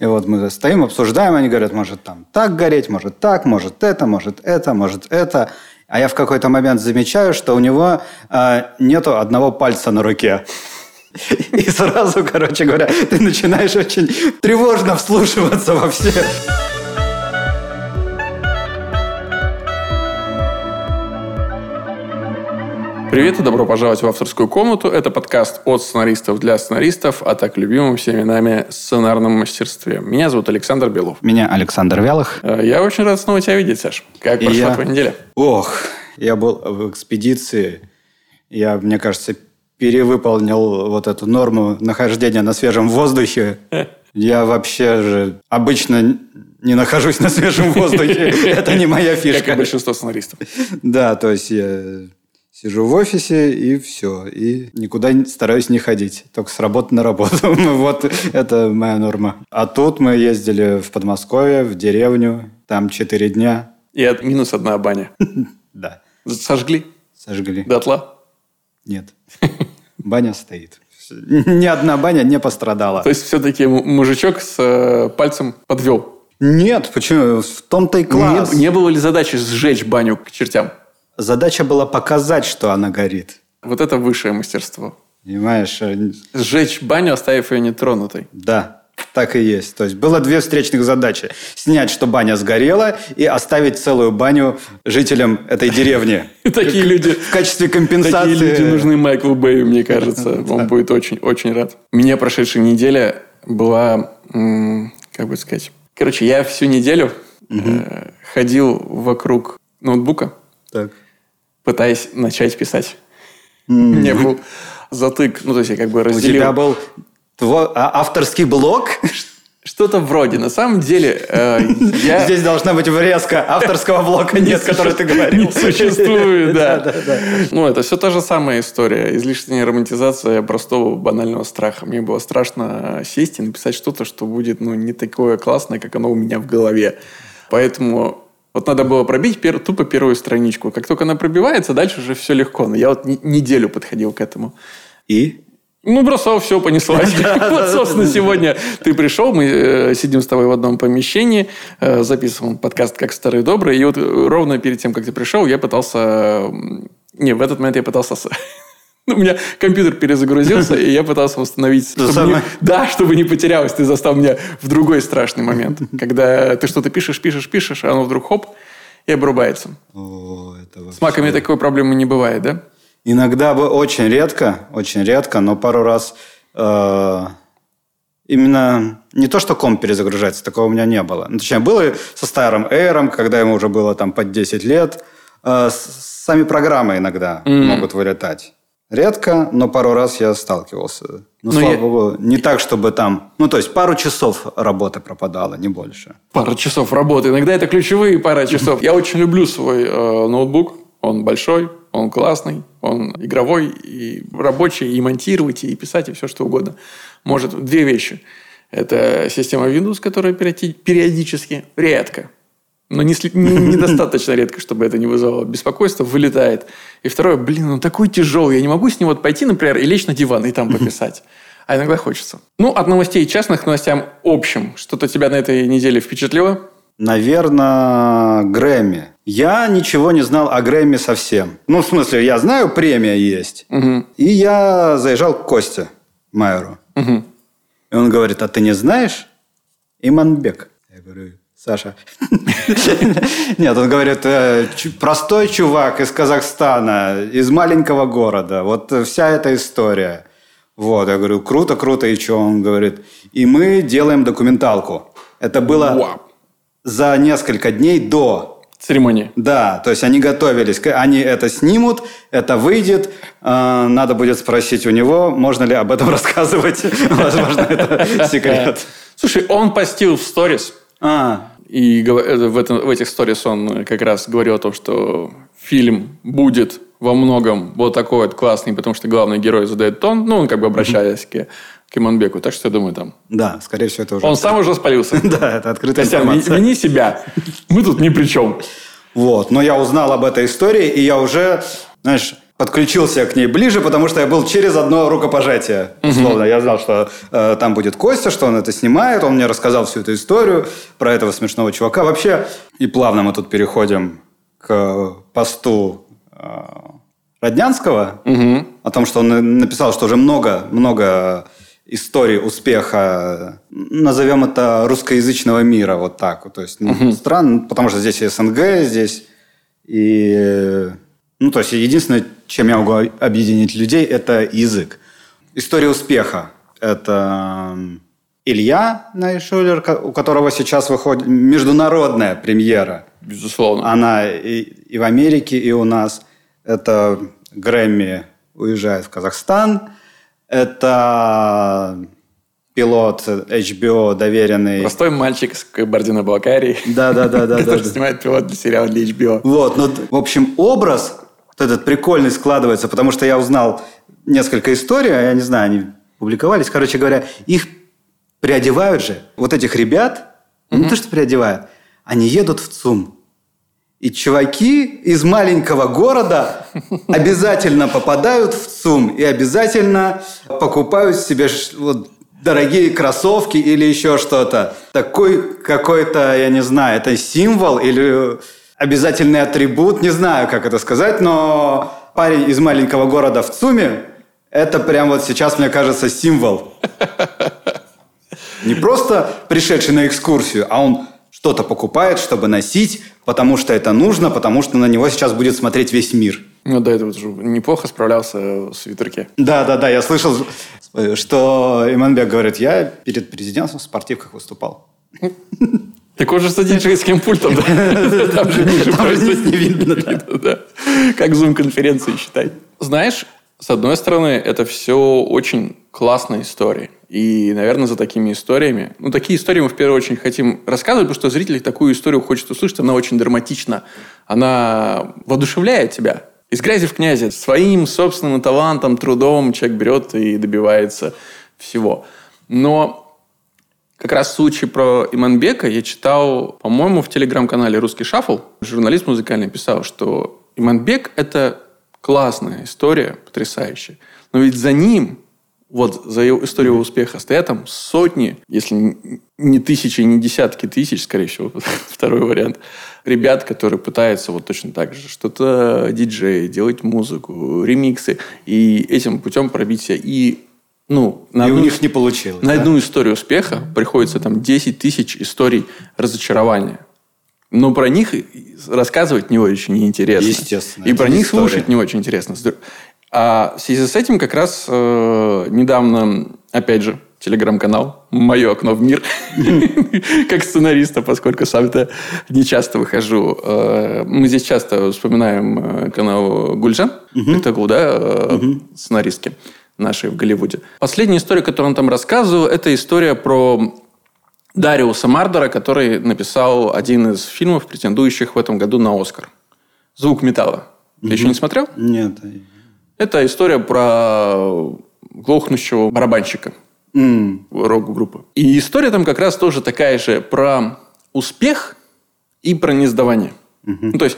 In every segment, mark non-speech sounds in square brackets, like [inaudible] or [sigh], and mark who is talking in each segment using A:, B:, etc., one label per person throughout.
A: И вот мы стоим, обсуждаем, они говорят, может там так гореть, может так, может это, может это, может это. А я в какой-то момент замечаю, что у него э, нету одного пальца на руке. [laughs] И сразу, короче говоря, ты начинаешь очень тревожно вслушиваться во все.
B: Привет и добро пожаловать в авторскую комнату. Это подкаст от сценаристов для сценаристов о так любимом всеми нами сценарном мастерстве. Меня зовут Александр Белов.
A: Меня Александр Вялых.
B: Э, Я очень рад снова тебя видеть, Саш. Как
A: И
B: прошла
A: я-
B: твоя неделя?
A: Ох, я был в экспедиции. Я, мне кажется, перевыполнил вот эту норму нахождения на свежем воздухе. [laughs] Я вообще же обычно не нахожусь на свежем воздухе. [laughs] Это не моя
B: Как и
A: фишка.
B: большинство сценаристов.
A: Да, то есть я сижу в офисе и все. И никуда стараюсь не ходить. Только с работы на работу. [laughs] Вот это моя норма. А тут мы ездили в Подмосковье, в деревню. Там четыре дня.
B: И от минус одна баня. [laughs]
A: Да,
B: Сожгли
A: сожгли.
B: дотла.
A: Нет. [laughs] Баня стоит. Ни одна баня не пострадала.
B: То есть, все-таки мужичок с э, пальцем подвел.
A: Нет, почему? В том-то и класс.
B: Не, не было ли задачи сжечь баню к чертям?
A: Задача была показать, что она горит.
B: Вот это высшее мастерство.
A: Понимаешь? э,
B: Сжечь баню, оставив ее нетронутой.
A: Да, так и есть. То есть было две встречных задачи. Снять, что баня сгорела, и оставить целую баню жителям этой деревни. [laughs]
B: Такие люди
A: В качестве компенсации.
B: Такие люди нужны Майклу Бэю, мне кажется. [laughs] Он будет очень-очень рад. Меня прошедшая неделя была, как бы сказать... Короче, я всю неделю э, ходил вокруг ноутбука,
A: Так.
B: Пытаясь начать писать. У меня был затык. Ну, то есть я как бы
A: У
B: разделил...
A: тебя был твой а, авторский блог? [laughs]
B: Что-то вроде. На самом деле, э, [laughs] я...
A: Здесь должна быть врезка. Авторского блока нет, который ты говорил.
B: Не существует, да. [laughs] Ну, это все та же самая история. Излишняя романтизация простого банального страха. Мне было страшно сесть и написать что-то, что будет ну, не такое классное, как оно у меня в голове. Поэтому вот надо было пробить пер- тупо первую страничку. Как только она пробивается, дальше уже все легко. Но я вот не- неделю подходил к этому.
A: И?
B: Ну, бросал, все, понеслась. [laughs] Вот, собственно, сегодня ты пришел, мы э, сидим с тобой в одном помещении, э, записываем подкаст «Как старый добрый», и вот э, ровно перед тем, как ты пришел, я пытался... Не, в этот момент я пытался... [laughs] Ну, [laughs] У меня компьютер перезагрузился, и я пытался восстановить... чтобы не-
A: самое?
B: Да, чтобы не потерялось. Ты застал меня в другой страшный момент. [laughs] Когда ты что-то пишешь, пишешь, пишешь, а оно вдруг хоп, и обрубается.
A: О, это
B: С маками такой проблемы не бывает, да?
A: Иногда, бы- очень редко, очень редко, но пару раз э, именно не то, что комп перезагружается, такого у меня не было. Ну, точнее, было со старым Air, когда ему уже было там под 10 лет. Э, сами программы иногда могут вылетать. Редко, но пару раз я сталкивался. Ну,
B: Ну,
A: слава
B: я-
A: богу, не так, чтобы там... Ну, то есть, пару часов работы пропадало, не больше.
B: Пара часов работы. Иногда это ключевые пара часов. Я очень люблю свой э, ноутбук. Он большой, он классный, он игровой, и рабочий, и монтировать, и писать, и все что угодно. Может, две вещи. Это система Windows, которая периоди- периодически, редко, но не, сли- не- [laughs] недостаточно редко, чтобы это не вызывало беспокойства, вылетает. И второе, блин, он такой тяжелый, я не могу с ним вот пойти, например, и лечь на диван и там [laughs] пописать. А иногда хочется. Ну, от новостей частных к новостям общим. Что-то тебя на этой неделе впечатлило?
A: Наверное, Грэмми. Я ничего не знал о Грэмми совсем. Ну, в смысле, я знаю, премия есть. И я заезжал к Косте Майеру. И он говорит, а ты не знаешь Иманбек? Я говорю, Саша. [laughs] Нет, он говорит, «Э, простой чувак из Казахстана, из маленького города. Вот э, вся эта история. Вот, я говорю, круто, круто, и что? Он говорит, и мы делаем документалку. Это было
B: Вау.
A: за несколько дней до.
B: Церемония.
A: Да, то есть они готовились. Они это снимут, это выйдет. Э, Надо будет спросить у него, можно ли об этом [laughs] рассказывать. Возможно, это [laughs] секрет.
B: Слушай, он постил в сторис,
A: А,
B: и э, в, этом- в этих сторис он как раз говорил о том, что фильм будет во многом вот такой вот классный, потому что главный герой задает тон, ну, он как бы обращаясь к, к Иманбеку. Так что я думаю, там...
A: да, скорее всего, это уже...
B: Он сам уже спалился. [laughs]
A: Да, это открытая информация.
B: вини себя. Мы тут ни при чем.
A: Вот, но я узнал об этой истории, и я уже, знаешь, подключился к ней ближе, потому что я был через одно рукопожатие. Условно, я знал, что э, там будет Костя, что он это снимает. Он мне рассказал всю эту историю про этого смешного чувака. Вообще, и плавно мы тут переходим к посту э, Роднянского о том, что он написал, что уже много, много историй успеха, назовем это русскоязычного мира, вот так. вот. То есть ну, стран, потому что здесь и СНГ, здесь и... Ну, то есть единственное, чем я могу объединить людей, это язык. История успеха. Это Илья Найшулер, у которого сейчас выходит международная премьера.
B: Безусловно.
A: Она и, и в Америке, и у нас. Это Грэмми уезжает в Казахстан. Это пилот HBO доверенный.
B: Простой мальчик с Кабардино-Балкарии,
A: Да, да, да, да, [laughs] да.
B: который снимает пилот для сериала для HBO.
A: Вот, ну, в общем, образ вот этот прикольный складывается, потому что я узнал несколько историй, а я не знаю, они публиковались. Короче говоря, их приодевают же, вот этих ребят, не то, что приодевают, они едут в ЦУМ. И чуваки из маленького города обязательно попадают в ЦУМ и обязательно покупают себе вот, дорогие кроссовки или еще что-то. Такой какой-то, я не знаю, это символ или обязательный атрибут, не знаю, как это сказать, но парень из маленького города в ЦУМе, это прям вот сейчас, мне кажется, символ. Не просто пришедший на экскурсию, а он что-то покупает, чтобы носить, потому что это нужно, потому что на него сейчас будет смотреть весь мир.
B: Ну, до этого же неплохо справлялся в свитерке.
A: Да, да, да, я слышал, что Иманбек говорит, я перед президентом в спортивках выступал.
B: Так он же с диджейским пультом, да? [laughs] Там же ниже
A: Там низ не видно, да.
B: видно, [laughs] да. Как зум-конференции считай. Знаешь, с одной стороны, это все очень классная история. И, наверное, за такими историями... Ну, такие истории мы в первую очередь хотим рассказывать, потому что зритель такую историю хочет услышать. Она очень драматична. Она воодушевляет тебя. Из грязи в князи. Своим собственным талантом, трудом человек берет и добивается всего. Но как раз в случае про Иманбека я читал, по-моему, в телеграм-канале «Русский шаффл». Журналист музыкальный писал, что Иманбек – это классная история, потрясающая. Но ведь за ним, вот за его историю успеха, стоят там сотни, если не тысячи, не десятки тысяч, скорее всего, [laughs] второй вариант, ребят, которые пытаются вот точно так же что-то диджей, делать музыку, ремиксы, и этим путем пробить себя. И ну, на
A: И у
B: одну-
A: них не получилось.
B: на
A: да?
B: одну историю успеха приходится там 10 тысяч историй разочарования. Но про них рассказывать не очень неинтересно.
A: Естественно,
B: И
A: это
B: про них
A: история.
B: слушать не очень интересно. А в связи с этим как раз э, недавно, опять же, телеграм-канал «Мое окно в мир», [laughs] как сценариста, поскольку сам-то не часто выхожу. Э, Мы здесь часто вспоминаем э, канал Гульжан, Тагу, да, э, сценаристки нашей в Голливуде. Последняя история, которую он там рассказывал, это история про Дариуса Мардера, который написал один из фильмов, претендующих в этом году на Оскар. «Звук металла». Ты еще не смотрел?
A: Нет.
B: Это история про глохнущего барабанщика
A: М,
B: рок-группы. И история там как раз тоже такая же про успех и про несдавание. Ну, то есть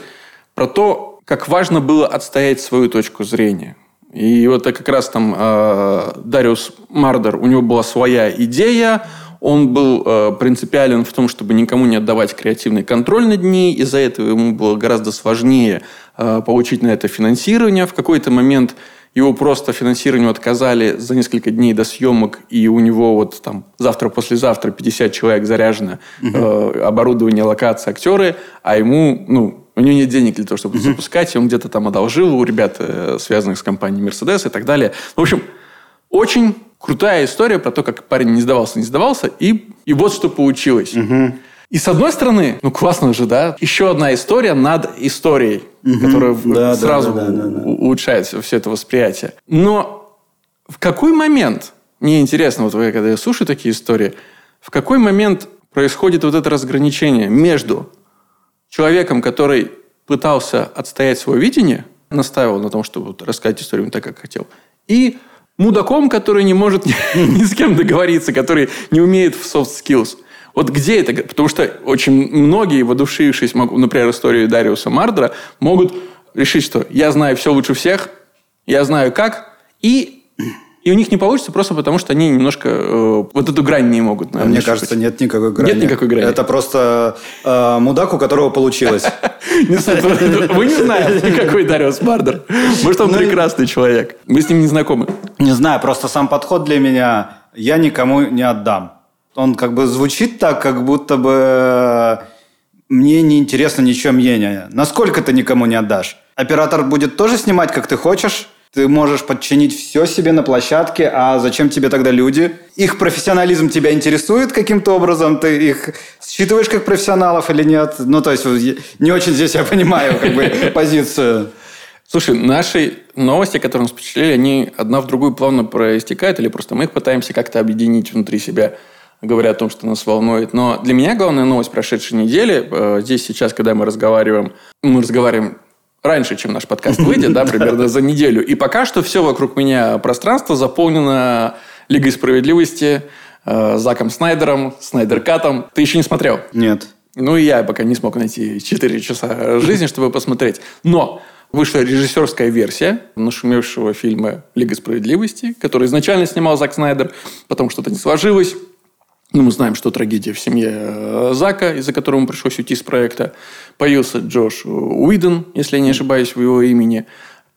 B: про то, как важно было отстоять свою точку зрения. И вот это как раз там э, Дариус Мардер, у него была своя идея, он был э, принципиален в том, чтобы никому не отдавать креативный контроль над ней. Из-за этого ему было гораздо сложнее э, получить на это финансирование. В какой-то момент его просто финансированию отказали за несколько дней до съемок, и у него вот там завтра-послезавтра 50 человек заряжено, э, оборудование, локация, актеры, а ему, ну, у него нет денег для того, чтобы это запускать, и он где-то там одолжил у ребят, э, связанных с компанией Mercedes и так далее. В общем, очень крутая история про то, как парень не сдавался, не сдавался, и, и вот что получилось. И с одной стороны, ну классно же, да, еще одна история над историей, которая в-
A: Да,
B: сразу
A: да, да, да, да.
B: улучшает все это восприятие. Но в какой момент, мне интересно, вот когда я слушаю такие истории, в какой момент происходит вот это разграничение между человеком, который пытался отстоять свое видение, настаивал на том, чтобы вот рассказать историю именно так, как хотел, и мудаком, который не может [laughs] ни, с кем договориться, который не умеет в soft skills. Вот где это? Потому что очень многие, воодушевившись, например, историю Дариуса Мардера, могут решить, что я знаю все лучше всех, я знаю как, и и у них не получится просто потому, что они немножко э, вот эту грань не могут.
A: Наверное, Мне кажется, нет никакой грани.
B: Нет никакой грани.
A: Это просто э, мудак, у которого получилось. [laughs]
B: Вы не знаете, какой Дариус Бардер. Может, он ну, прекрасный человек. Мы с ним не знакомы.
A: Не знаю, просто сам подход для меня «я никому не отдам». Он как бы звучит так, как будто бы э, мне не интересно ничего мнение. Насколько ты никому не отдашь? Оператор будет тоже снимать, как ты хочешь, ты можешь подчинить все себе на площадке, а зачем тебе тогда люди? Их профессионализм тебя интересует каким-то образом? Ты их считываешь как профессионалов или нет? Ну, то есть, не очень здесь я понимаю как бы [laughs] позицию.
B: Слушай, наши новости, которые нас впечатлили, они одна в другую плавно проистекают, или просто мы их пытаемся как-то объединить внутри себя, говоря о том, что нас волнует. Но для меня главная новость прошедшей недели, э, здесь сейчас, когда мы разговариваем, мы разговариваем раньше, чем наш подкаст выйдет, да, [laughs] примерно за неделю. И пока что все вокруг меня пространство заполнено Лигой справедливости, э, Заком Снайдером, Снайдеркатом. Ты еще не смотрел?
A: Нет.
B: Ну, и я пока не смог найти 4 часа жизни, чтобы посмотреть. Но вышла режиссерская версия нашумевшего фильма «Лига справедливости», который изначально снимал Зак Снайдер, потом что-то не сложилось. Ну, мы знаем, что трагедия в семье э, Зака, из-за которого ему пришлось уйти с проекта. Появился Джош Уидон, если я не ошибаюсь в его имени.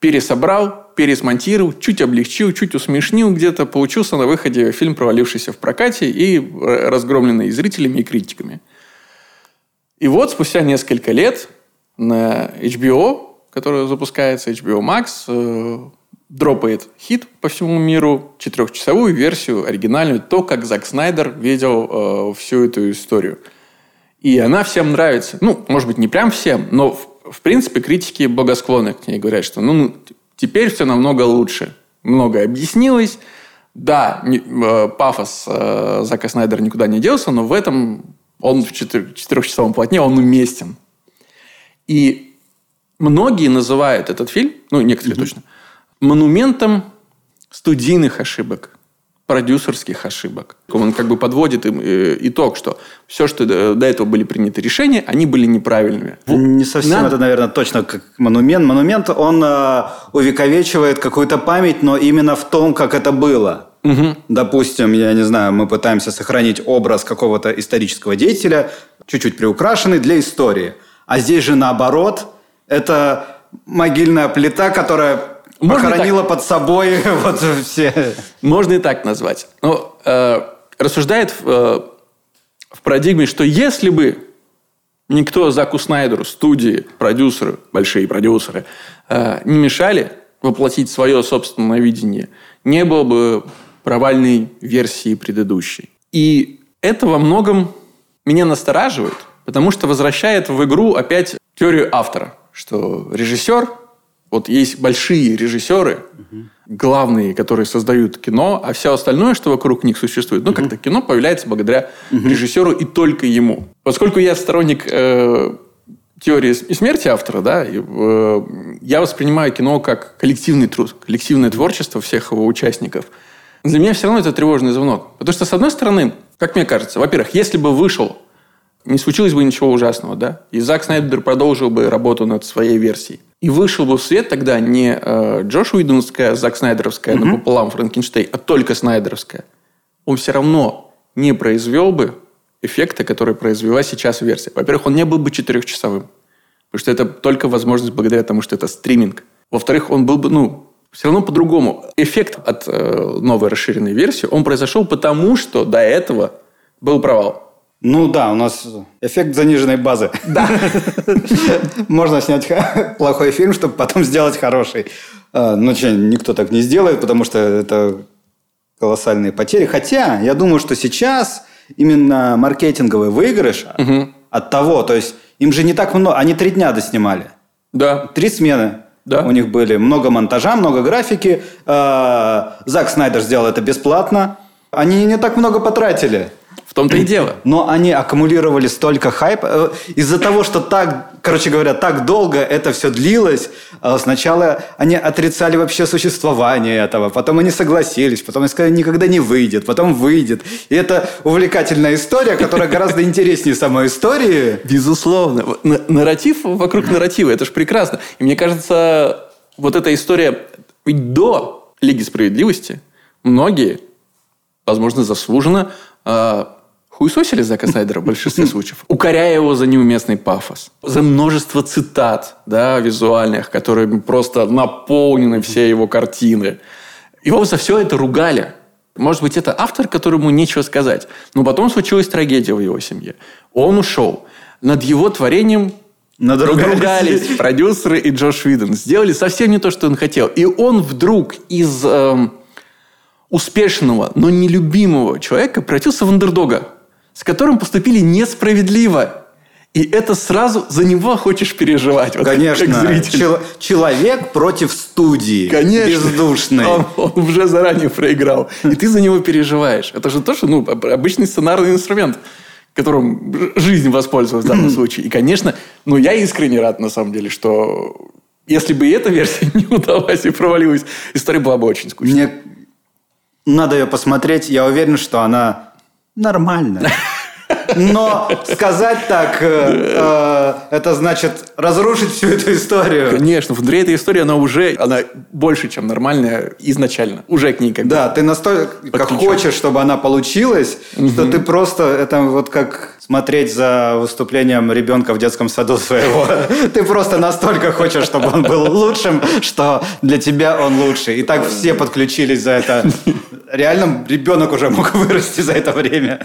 B: Пересобрал, пересмонтировал, чуть облегчил, чуть усмешнил где-то. Получился на выходе фильм, провалившийся в прокате и разгромленный и зрителями, и критиками. И вот спустя несколько лет на HBO, который запускается, HBO Max, э, дропает хит по всему миру, четырехчасовую версию, оригинальную, то, как Зак Снайдер видел э, всю эту историю. И она всем нравится. Ну, может быть, не прям всем, но, в, в принципе, критики благосклонны к ней. Говорят, что ну, теперь все намного лучше. Многое объяснилось. Да, не, э, пафос э, Зака Снайдера никуда не делся, но в этом он в четырех, четырехчасовом полотне, он уместен. И многие называют этот фильм, ну, некоторые mm-hmm. точно, монументом студийных ошибок, продюсерских ошибок. Он как бы подводит им э, итог, что все, что до этого были приняты решения, они были неправильными.
A: Не совсем Нам... это, наверное, точно как монумент. Монумент, он э, увековечивает какую-то память, но именно в том, как это было. Угу. Допустим, я не знаю, мы пытаемся сохранить образ какого-то исторического деятеля, чуть-чуть приукрашенный для истории. А здесь же наоборот, это могильная плита, которая можно Похоронила под собой [laughs] вот все.
B: Можно и так назвать. Но э, рассуждает в, э, в парадигме, что если бы никто Заку Снайдеру, студии, продюсеры, большие продюсеры, э, не мешали воплотить свое собственное видение, не было бы провальной версии предыдущей. И это во многом меня настораживает, потому что возвращает в игру опять теорию автора, что режиссер вот есть большие режиссеры, угу. главные, которые создают кино, а все остальное, что вокруг них существует, ну, угу. как-то кино появляется благодаря угу. режиссеру и только ему. Поскольку я сторонник э, теории и смерти автора, да, э, я воспринимаю кино как коллективный труд, коллективное творчество всех его участников. Для меня все равно это тревожный звонок. Потому что, с одной стороны, как мне кажется, во-первых, если бы вышел не случилось бы ничего ужасного, да? И Зак Снайдер продолжил бы работу над своей версией. И вышел бы в свет тогда не э, Джош Уидонская, Зак Снайдеровская mm-hmm. напополам Франкенштейн, а только Снайдеровская. Он все равно не произвел бы эффекта, который произвела сейчас версия. Во-первых, он не был бы четырехчасовым. Потому что это только возможность благодаря тому, что это стриминг. Во-вторых, он был бы, ну, все равно по-другому. Эффект от э, новой расширенной версии, он произошел потому, что до этого был провал.
A: Ну да, у нас эффект заниженной базы.
B: Да. [laughs]
A: Можно снять плохой фильм, чтобы потом сделать хороший. А, ну, что, никто так не сделает, потому что это колоссальные потери. Хотя, я думаю, что сейчас именно маркетинговый выигрыш угу. от того, то есть им же не так много, они три дня доснимали.
B: Да.
A: Три смены. Да. У них были много монтажа, много графики. А, Зак Снайдер сделал это бесплатно. Они не так много потратили.
B: В том-то и дело.
A: Но они аккумулировали столько хайпа. Э, из-за того, что так, короче говоря, так долго это все длилось, э, сначала они отрицали вообще существование этого, потом они согласились, потом они сказали, никогда не выйдет, потом выйдет. И это увлекательная история, которая гораздо интереснее самой истории.
B: Безусловно. Нарратив вокруг нарратива, это же прекрасно. И мне кажется, вот эта история Ведь до Лиги Справедливости многие, возможно, заслуженно, э, хуесосили Зака Снайдера в большинстве [laughs] случаев, укоряя его за неуместный пафос, за множество цитат да, визуальных, которые просто наполнены все его картины. Его за все это ругали. Может быть, это автор, которому нечего сказать. Но потом случилась трагедия в его семье. Он ушел. Над его творением Надругались. [laughs] продюсеры и Джош Виден. Сделали совсем не то, что он хотел. И он вдруг из эм, успешного, но нелюбимого человека превратился в андердога, с которым поступили несправедливо. И это сразу за него хочешь переживать.
A: Вот Конечно. Как Чел- человек против студии. Конечно. Бездушный.
B: Он, он уже заранее проиграл. И ты за него переживаешь. Это же тоже ну, обычный сценарный инструмент которым жизнь воспользовалась в данном [clears throat] случае. И, конечно, ну, я искренне рад, на самом деле, что если бы эта версия [laughs] не удалась и провалилась, история была бы очень скучной.
A: Мне надо ее посмотреть. Я уверен, что она нормальная. [laughs] Но сказать так, э, э, это значит разрушить всю эту историю.
B: Конечно, внутри этой истории она уже она больше, чем нормальная изначально. Уже к ней как
A: Да, ты настолько как хочешь, чтобы она получилась, угу. что ты просто, это вот как смотреть за выступлением ребенка в детском саду своего. [laughs] Ты просто настолько хочешь, чтобы он был лучшим, что для тебя он лучший. И так все подключились за это. Реально ребенок уже мог вырасти за это время.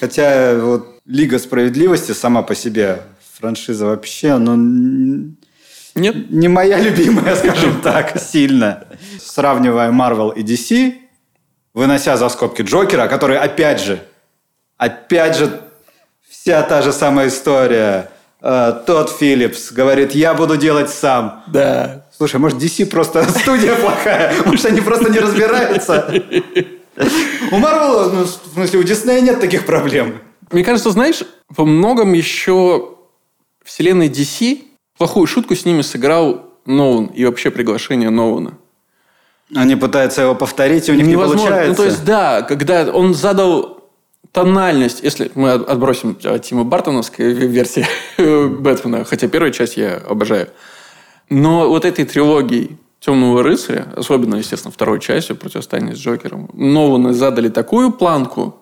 A: Хотя вот Лига справедливости сама по себе франшиза вообще, ну,
B: нет.
A: Не моя любимая, [laughs] скажем так, сильно. Сравнивая Marvel и DC, вынося за скобки Джокера, который, опять же, опять же, вся та же самая история. Э, Тодд Филлипс говорит, я буду делать сам.
B: Да.
A: Слушай, может, DC просто [laughs] студия плохая? Может, они просто не разбираются? У Марвела, ну, в смысле, у Диснея нет таких проблем.
B: Мне кажется, знаешь, во многом еще вселенной DC плохую шутку с ними сыграл Ноун и вообще приглашение Ноуна.
A: Они пытаются его повторить, и у них Невозможно. не получается.
B: Ну, то есть, да, когда он задал тональность, если мы отбросим Тима Бартоновской версии [laughs] Бэтмена, хотя первую часть я обожаю, но вот этой трилогией Темного рыцаря, особенно, естественно, второй частью противостояния с Джокером, Ноланы задали такую планку,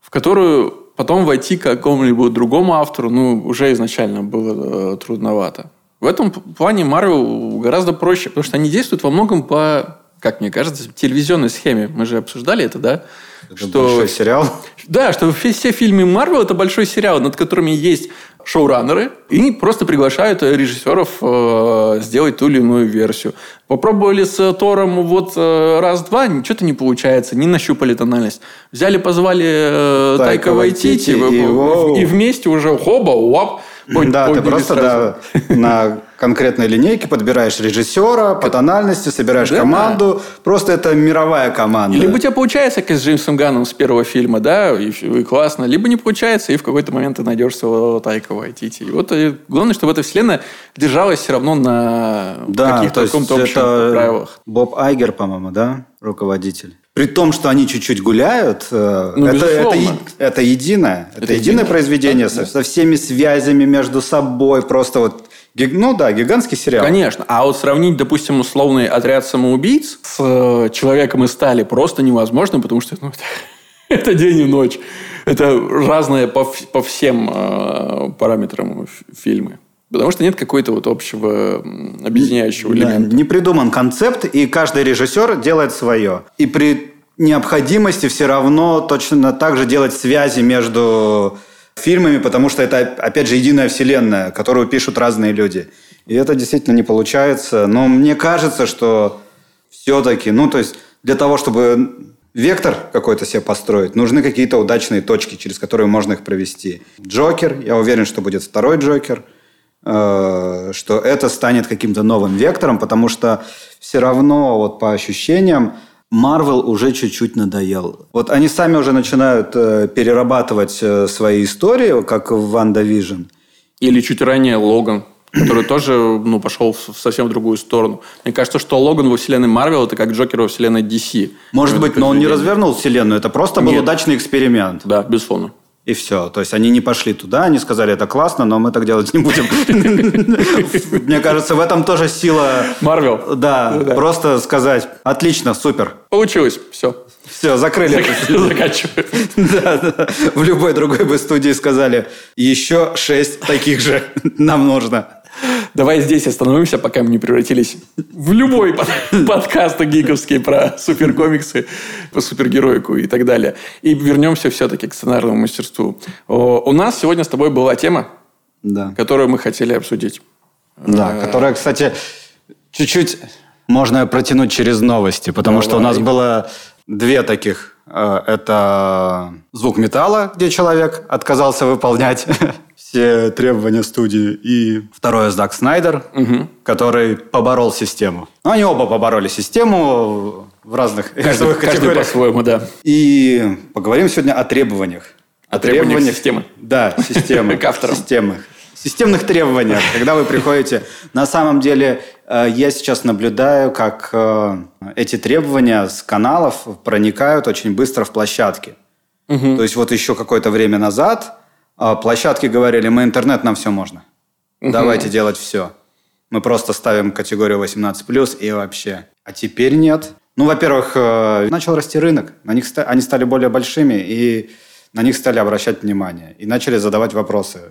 B: в которую потом войти к какому-либо другому автору, ну, уже изначально было э, трудновато. В этом плане Марвел гораздо проще, потому что они действуют во многом по, как мне кажется, телевизионной схеме. Мы же обсуждали это, да?
A: Это что... большой сериал?
B: Да, что все, все фильмы Марвел это большой сериал, над которыми есть шоураннеры и просто приглашают режиссеров э, сделать ту или иную версию. Попробовали с Тором вот э, раз-два, что-то не получается, не нащупали тональность. Взяли, позвали э, Тайка, Тайка Вайтити, и, и, и вместе уже хоба, уап,
A: да, ты просто да, на конкретной линейке подбираешь режиссера по тональности, собираешь да. команду. Просто это мировая команда.
B: Либо у тебя получается, как с Джеймсом Ганном с первого фильма, да, и, и классно. Либо не получается, и в какой-то момент ты найдешь своего Тайка Вайтити. И вот и главное, чтобы эта вселенная держалась все равно на да, каких-то каком-то общих правилах.
A: Боб Айгер, по-моему, да, руководитель. При том, что они чуть-чуть гуляют, э, ну, это, это, это единое. Это, это единое произведение да, со, со всеми связями между собой. Просто вот ну да, гигантский сериал.
B: Конечно. А вот сравнить, допустим, условный отряд самоубийц с э, человеком из стали просто невозможно, потому что ну, [laughs] это, день и ночь. Это разные по, по всем э, параметрам фильмы. Потому что нет какой-то вот общего объединяющего элемента.
A: Да, не придуман концепт, и каждый режиссер делает свое. И при необходимости все равно точно так же делать связи между фильмами, потому что это, опять же, единая вселенная, которую пишут разные люди. И это действительно не получается. Но мне кажется, что все-таки, ну, то есть для того, чтобы вектор какой-то себе построить, нужны какие-то удачные точки, через которые можно их провести. Джокер, я уверен, что будет второй Джокер – Э, что это станет каким-то новым вектором, потому что все равно вот по ощущениям Марвел уже чуть-чуть надоел. Вот они сами уже начинают э, перерабатывать э, свои истории, как в WandaVision.
B: Или чуть ранее Логан, который [clears throat] тоже ну, пошел в совсем другую сторону. Мне кажется, что Логан во вселенной Марвел это как Джокер во вселенной DC.
A: Может быть, но он не развернул вселенную, это просто был Нет. удачный эксперимент.
B: Да, безусловно.
A: И все. То есть они не пошли туда, они сказали, это классно, но мы так делать не будем. [laughs] Мне кажется, в этом тоже сила...
B: Марвел.
A: Да, просто сказать, отлично, супер.
B: Получилось, все.
A: Все, закрыли.
B: Заканчиваем. [laughs]
A: Да, да. В любой другой бы студии сказали, еще шесть таких же [laughs] нам нужно.
B: Давай здесь остановимся, пока мы не превратились в любой под- подкаст гиковский про суперкомиксы, про супергероику и так далее. И вернемся все-таки к сценарному мастерству. У нас сегодня с тобой была тема,
A: Да.
B: которую мы хотели обсудить.
A: Да, которая, кстати, чуть-чуть можно протянуть через новости, потому что у нас
B: Давай.
A: было две таких. Э, Это звук металла, где человек отказался выполнять [laughs] все требования студии. И второе Зак Снайдер, который поборол систему. Ну, они оба побороли систему в разных
B: Каждый, каждый по-своему, да.
A: И поговорим сегодня о требованиях.
B: О требованиях системы.
A: Да, системы. [laughs]
B: К авторам.
A: Системных. Системных требованиях. Когда вы приходите... На самом деле, э, я сейчас наблюдаю, как э, эти требования с каналов проникают очень быстро в площадки. То есть вот еще какое-то время назад площадки говорили, мы интернет, нам все можно. Давайте делать все. Мы просто ставим категорию 18+, и вообще. А теперь нет. Ну, во-первых, э, начал расти рынок. На них они стали более большими, и на них стали обращать внимание. И начали задавать вопросы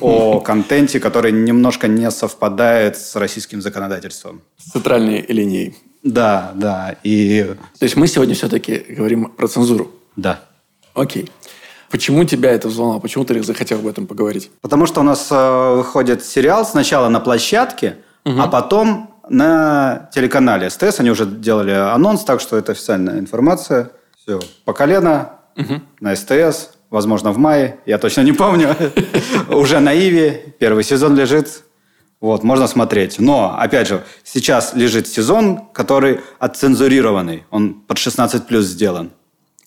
A: о контенте, который немножко не совпадает с российским законодательством.
B: С центральной линией.
A: Да, да. И
B: То есть мы сегодня все-таки говорим про цензуру.
A: да.
B: Окей. Почему тебя это взволновало? Почему ты захотел об этом поговорить?
A: Потому что у нас э, выходит сериал сначала на площадке, а потом на телеканале СТС. Они уже делали анонс, так что это официальная информация. Все, по колено на СТС, возможно, в мае, я точно не помню. [laughs] Уже на Иви, первый сезон лежит. Вот, можно смотреть. Но, опять же, сейчас лежит сезон, который отцензурированный. Он под 16 плюс сделан.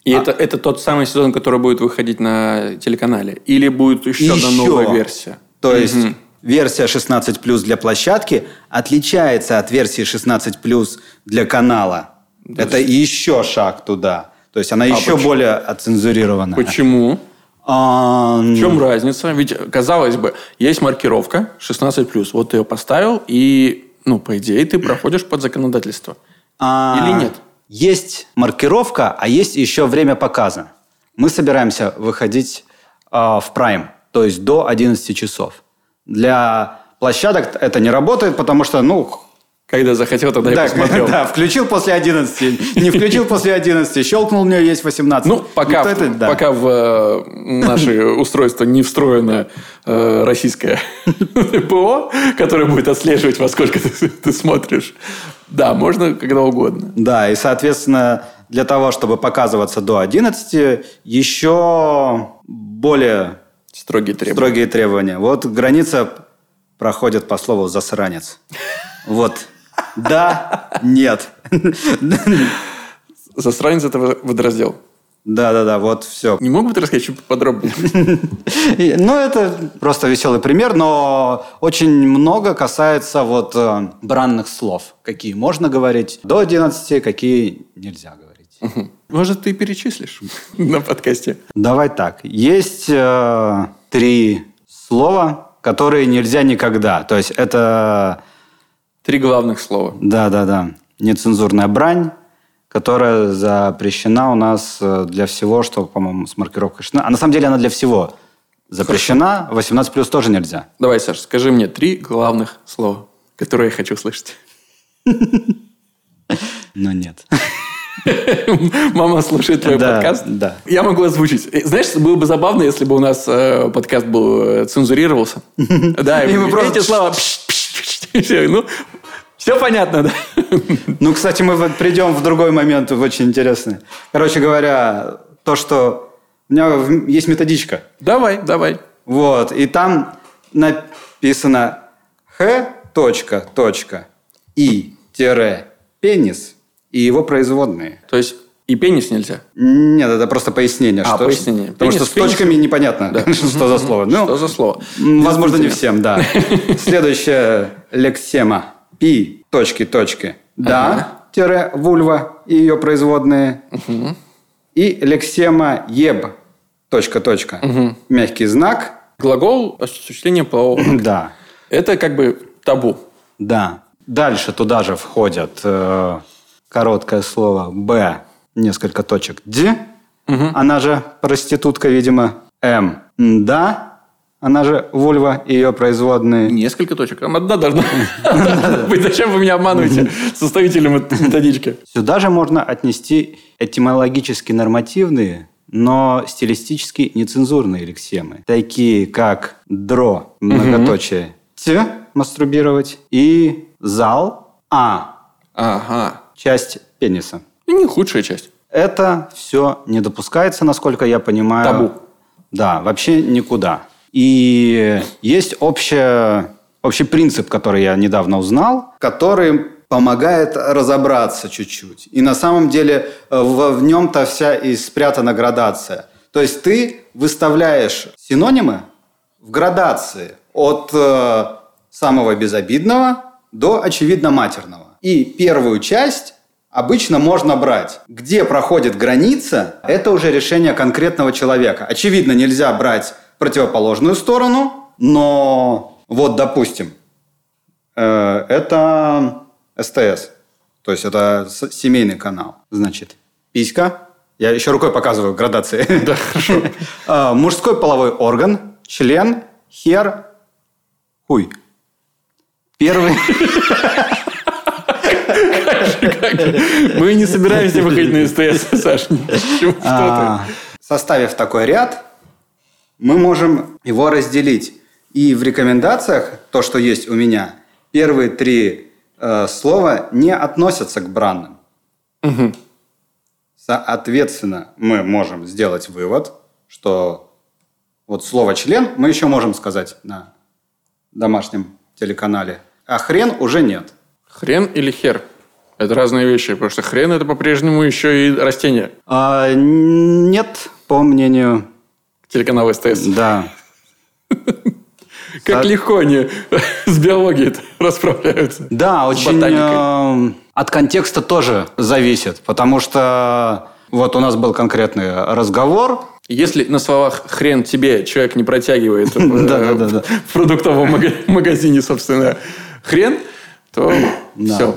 B: И это, это тот самый сезон, который будет выходить на телеканале? Или будет еще, одна
A: Еще.
B: новая версия?
A: То есть версия 16 плюс для площадки отличается от версии 16 плюс для канала. Это еще шаг туда. То есть она еще
B: почему?
A: более оцензурирована.
B: Почему?
A: А,
B: В чем разница? Ведь, казалось бы, есть маркировка 16+. Вот ты ее поставил, и, ну, по идее, ты [clears throat] проходишь под законодательство.
A: а,
B: Или нет?
A: Есть маркировка, а есть еще время показа. Мы собираемся выходить а, в прайм, то есть до 11 часов. Для площадок это не работает, потому что, ну,
B: Когда захотел, тогда
A: Да,
B: посмотрел. [laughs]
A: да, включил после 11, не включил после 11, щелкнул, у меня есть 18.
B: Ну, пока,
A: Никто это- да.
B: пока в э, наше устройство не встроено э, российское [laughs] ПО, которое будет отслеживать, во сколько ты, ты смотришь. Да, можно когда угодно.
A: Да, и, соответственно, для того, чтобы показываться до 11, еще более
B: Строгие требования.
A: строгие требования. Вот граница проходит по слову «засранец». Вот. Да, нет.
B: Засранец это водораздел.
A: Да-да-да, вот все.
B: Не мог бы ты рассказать чуть подробнее? [laughs]
A: Ну, это просто веселый пример, но очень много касается вот э, бранных слов. Какие можно говорить до 11, какие нельзя говорить.
B: Может, ты перечислишь [laughs] на подкасте?
A: Давай так. Есть э, три слова, которые нельзя никогда. То есть это,
B: Три главных слова.
A: да-да-да, нецензурная брань, которая запрещена у нас э, для всего, что, по-моему, с маркировкой 16. А на самом деле она для всего запрещена. 18 плюс тоже нельзя.
B: Давай, Саш, скажи мне три главных слова, которые я хочу слышать.
A: Но нет. [laughs]
B: Мама слушает твой
A: Да,
B: подкаст.
A: да.
B: Я могу озвучить. Э, Знаешь, было бы забавно, если бы у нас э, подкаст был э, цензурировался. [laughs] Да,
A: И мы просто-
B: эти слова... Ну, все понятно, да? [laughs]
A: Ну, кстати, мы придем в другой момент, очень интересный. Короче говоря, то, что у меня есть методичка.
B: Давай, давай.
A: Вот, и там написано х точка точка и тире пенис и его производные.
B: То есть и пенис нельзя.
A: Нет, это просто пояснение.
B: А,
A: что-
B: пояснение.
A: Потому
B: Пенис,
A: что с
B: пенис.
A: точками непонятно,
B: Да. [laughs]
A: что за слово. Ну,
B: Что за слово?
A: Возможно, не всем, да. [laughs] Следующая лексема. Пи, точки, точки. Да, тире, вульва и ее производные. И лексема еб, точка, точка, угу. мягкий знак.
B: Глагол осуществления полового. [clears throat]
A: Да.
B: Это как бы табу.
A: Да. Дальше туда же входят э, короткое слово «б», несколько точек «д», угу. она же проститутка, видимо, «м», «да», она же вульва и ее производные.
B: Несколько точек. Там одна должна быть. Зачем вы меня обманываете, составителем методички?
A: Сюда же можно отнести этимологически нормативные, но стилистически нецензурные лексемы. Такие как дро, многоточие, т, мастурбировать, и зал, а.
B: Ага.
A: Часть пениса.
B: И не худшая часть.
A: Это все не допускается, насколько я понимаю.
B: Табу.
A: Да, вообще никуда. И есть общая, общий принцип, который я недавно узнал, который помогает разобраться чуть-чуть. И на самом деле э, в, в нем-то вся и спрятана градация. То есть ты выставляешь синонимы в градации от э, самого безобидного до очевидно матерного. И первую часть обычно можно брать. Где проходит граница, это уже решение конкретного человека. Очевидно, нельзя брать противоположную сторону, но вот, допустим, э, это СТС, то есть это семейный канал. Значит, писька, я еще рукой показываю градации. [laughs]
B: Да, хорошо. [laughs]
A: А, мужской половой орган, член, хер, хуй. Первый...
B: Мы не собираемся выходить на СТС, Саш. [laughs]
A: А, составив такой ряд, мы можем его разделить. И в рекомендациях, то, что есть у меня, первые три э, слова не относятся к бранным.
B: Угу.
A: Соответственно, мы можем сделать вывод, что вот слово «член» мы еще можем сказать на домашнем телеканале, а хрен уже нет.
B: Хрен или хер? Это разные вещи, потому что хрен это по-прежнему еще и растение.
A: А, нет, по мнению
B: Телеканал СТС.
A: Да.
B: Как легко они [laughs] с биологией расправляются.
A: Да, очень э, от контекста тоже зависит, потому что вот у нас был конкретный разговор.
B: Если на словах хрен тебе человек не протягивает в [laughs] продуктовом магазине, собственно, хрен, то все.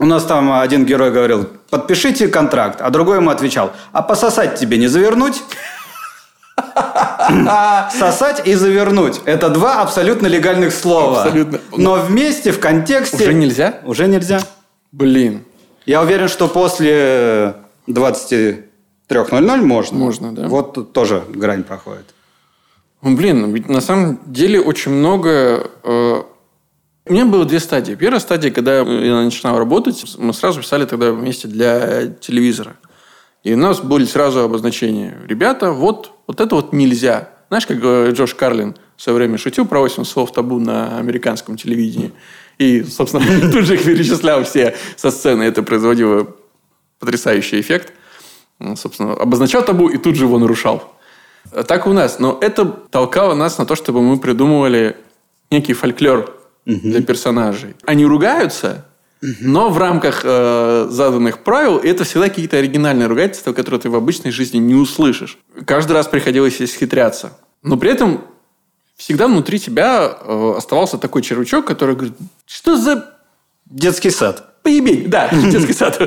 A: У нас там один герой говорил, подпишите контракт, а другой ему отвечал, а пососать тебе не завернуть? Сосать и завернуть. Это два абсолютно легальных слова. Абсолютно. Но вместе, в контексте...
B: Уже нельзя?
A: Уже нельзя.
B: Блин.
A: Я уверен, что после 23.00 можно.
B: Можно, да.
A: Вот тоже грань проходит.
B: Ну, блин, ведь на самом деле очень много... Э... У меня было две стадии. Первая стадия, когда я начинал работать, мы сразу писали тогда вместе для телевизора. И у нас были сразу обозначения. Ребята, вот, вот это вот нельзя. Знаешь, как э, Джош Карлин в свое время шутил про 8 слов табу на американском телевидении. И, собственно, [laughs] тут же их перечислял все со сцены. Это производило потрясающий эффект. Собственно, обозначал табу и тут же его нарушал. Так у нас. Но это толкало нас на то, чтобы мы придумывали некий фольклор для персонажей. Они ругаются, но в рамках э, заданных правил это всегда какие-то оригинальные ругательства, которые ты в обычной жизни не услышишь. Каждый раз приходилось исхитряться. Но при этом всегда внутри тебя э, оставался такой червячок, который говорит, что за...
A: Детский сад.
B: Поебень, да, [laughs] детский сад.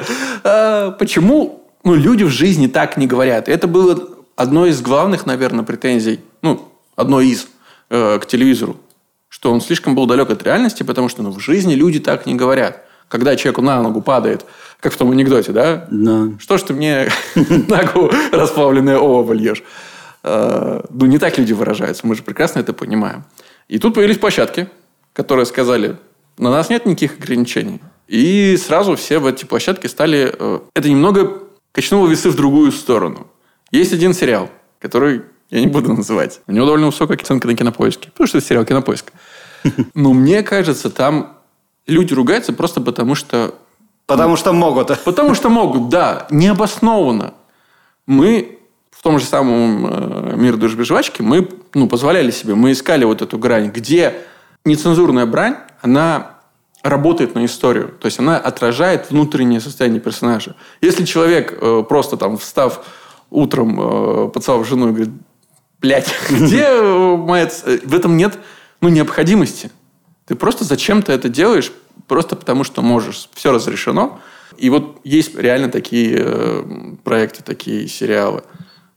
B: Э, почему ну, люди в жизни так не говорят? Это было одной из главных, наверное, претензий, ну, одной из, э, к телевизору, что он слишком был далек от реальности, потому что ну, в жизни люди так не говорят когда человеку на ногу падает, как в том анекдоте, да?
A: Да.
B: Что ж ты мне [laughs] ногу расплавленное олово льешь? А, ну, не так люди выражаются, мы же прекрасно это понимаем. И тут появились площадки, которые сказали, на нас нет никаких ограничений. И сразу все в эти площадки стали... Э, это немного качнуло весы в другую сторону. Есть один сериал, который я не буду называть. У него довольно высокая оценка на кинопоиске. Потому что это сериал кинопоиск. [laughs] Но мне кажется, там люди ругаются просто потому, что...
A: Потому что могут. [laughs]
B: Потому что могут, да. Необоснованно. Мы в том же самом э, «Мир душ без жвачки» мы ну, позволяли себе, мы искали вот эту грань, где нецензурная брань, она работает на историю. То есть она отражает внутреннее состояние персонажа. Если человек, э, просто там встав утром, э, поцеловав жену, и говорит, блядь, [laughs] где моя... В этом нет ну, необходимости. Ты просто зачем-то это делаешь, просто потому что можешь. Все разрешено. И вот есть реально такие э, проекты, такие сериалы.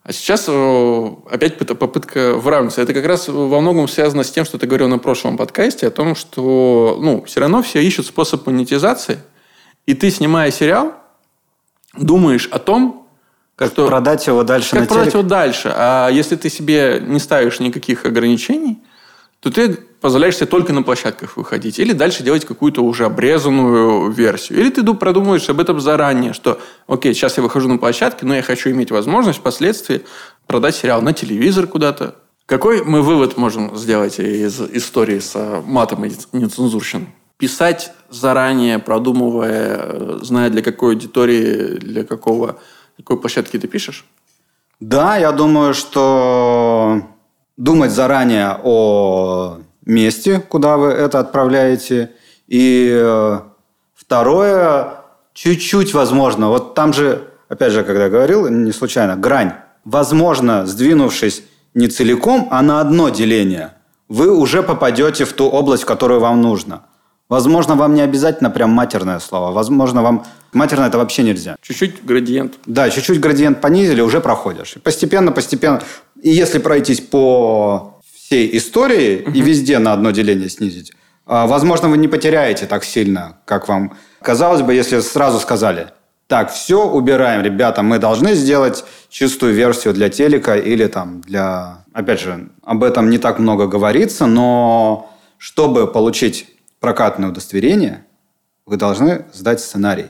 B: А сейчас опять попытка выравниваться. Это как раз во многом связано с тем, что ты говорил на прошлом подкасте, о том, что ну, все равно все ищут способ монетизации. И ты, снимая сериал, думаешь о том,
A: как что, продать его дальше
B: как
A: на
B: продать
A: телек?
B: его дальше. А если ты себе не ставишь никаких ограничений, то ты позволяешь себе только на площадках выходить. Или дальше делать какую-то уже обрезанную версию. Или ты продумываешь об этом заранее, что, окей, сейчас я выхожу на площадке, но я хочу иметь возможность впоследствии продать сериал на телевизор куда-то. Какой мы вывод можем сделать из истории с матом и нецензурщиной? Писать заранее, продумывая, зная для какой аудитории, для какого, какой площадки ты пишешь?
A: Да, я думаю, что думать заранее о месте, куда вы это отправляете. И э, второе, чуть-чуть возможно, вот там же, опять же, когда говорил, не случайно, грань. Возможно, сдвинувшись не целиком, а на одно деление, вы уже попадете в ту область, в которую вам нужно. Возможно, вам не обязательно прям матерное слово. Возможно, вам матерное это вообще нельзя.
B: Чуть-чуть градиент.
A: Да, чуть-чуть градиент понизили, уже проходишь. Постепенно, постепенно. И если пройтись по всей истории угу. и везде на одно деление снизить, а, возможно, вы не потеряете так сильно, как вам казалось бы, если сразу сказали, так, все убираем, ребята, мы должны сделать чистую версию для телека или там для... Опять же, об этом не так много говорится, но чтобы получить прокатное удостоверение, вы должны сдать сценарий.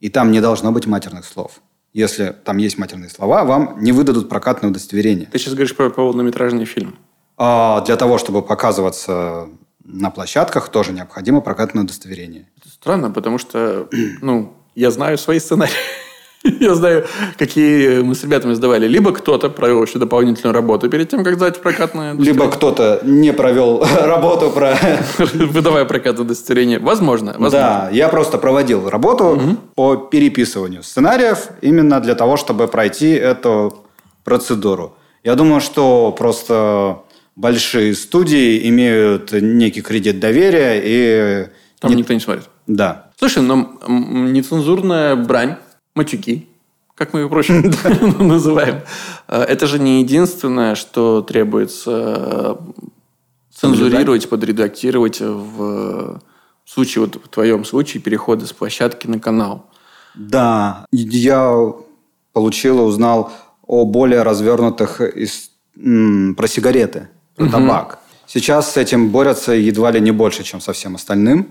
A: И там не должно быть матерных слов. Если там есть матерные слова, вам не выдадут прокатное удостоверение.
B: Ты сейчас говоришь про полнометражный фильм.
A: А для того, чтобы показываться на площадках, тоже необходимо прокатное удостоверение.
B: Это странно, потому что [clears throat] ну, я знаю свои сценарии. [laughs] Я знаю, какие мы с ребятами сдавали. Либо кто-то провел еще дополнительную работу перед тем, как сдать прокатное [laughs]
A: Либо кто-то не провел [laughs] работу про...
B: Выдавая прокатное удостоверение. Возможно, возможно.
A: Да, я просто проводил работу угу. по переписыванию сценариев именно для того, чтобы пройти эту процедуру. Я думаю, что просто большие студии имеют некий кредит доверия и...
B: Там не... никто не смотрит.
A: Да.
B: Слушай, но нецензурная брань матюки, как мы их проще [laughs] [laughs] называем. Э, это же не единственное, что требуется э, цензурировать, подредактировать в случае, вот в твоем случае, перехода с площадки на канал.
A: Да, я получил, узнал о более развернутых из, про сигареты, угу. табак. Сейчас с этим борются едва ли не больше, чем со всем остальным.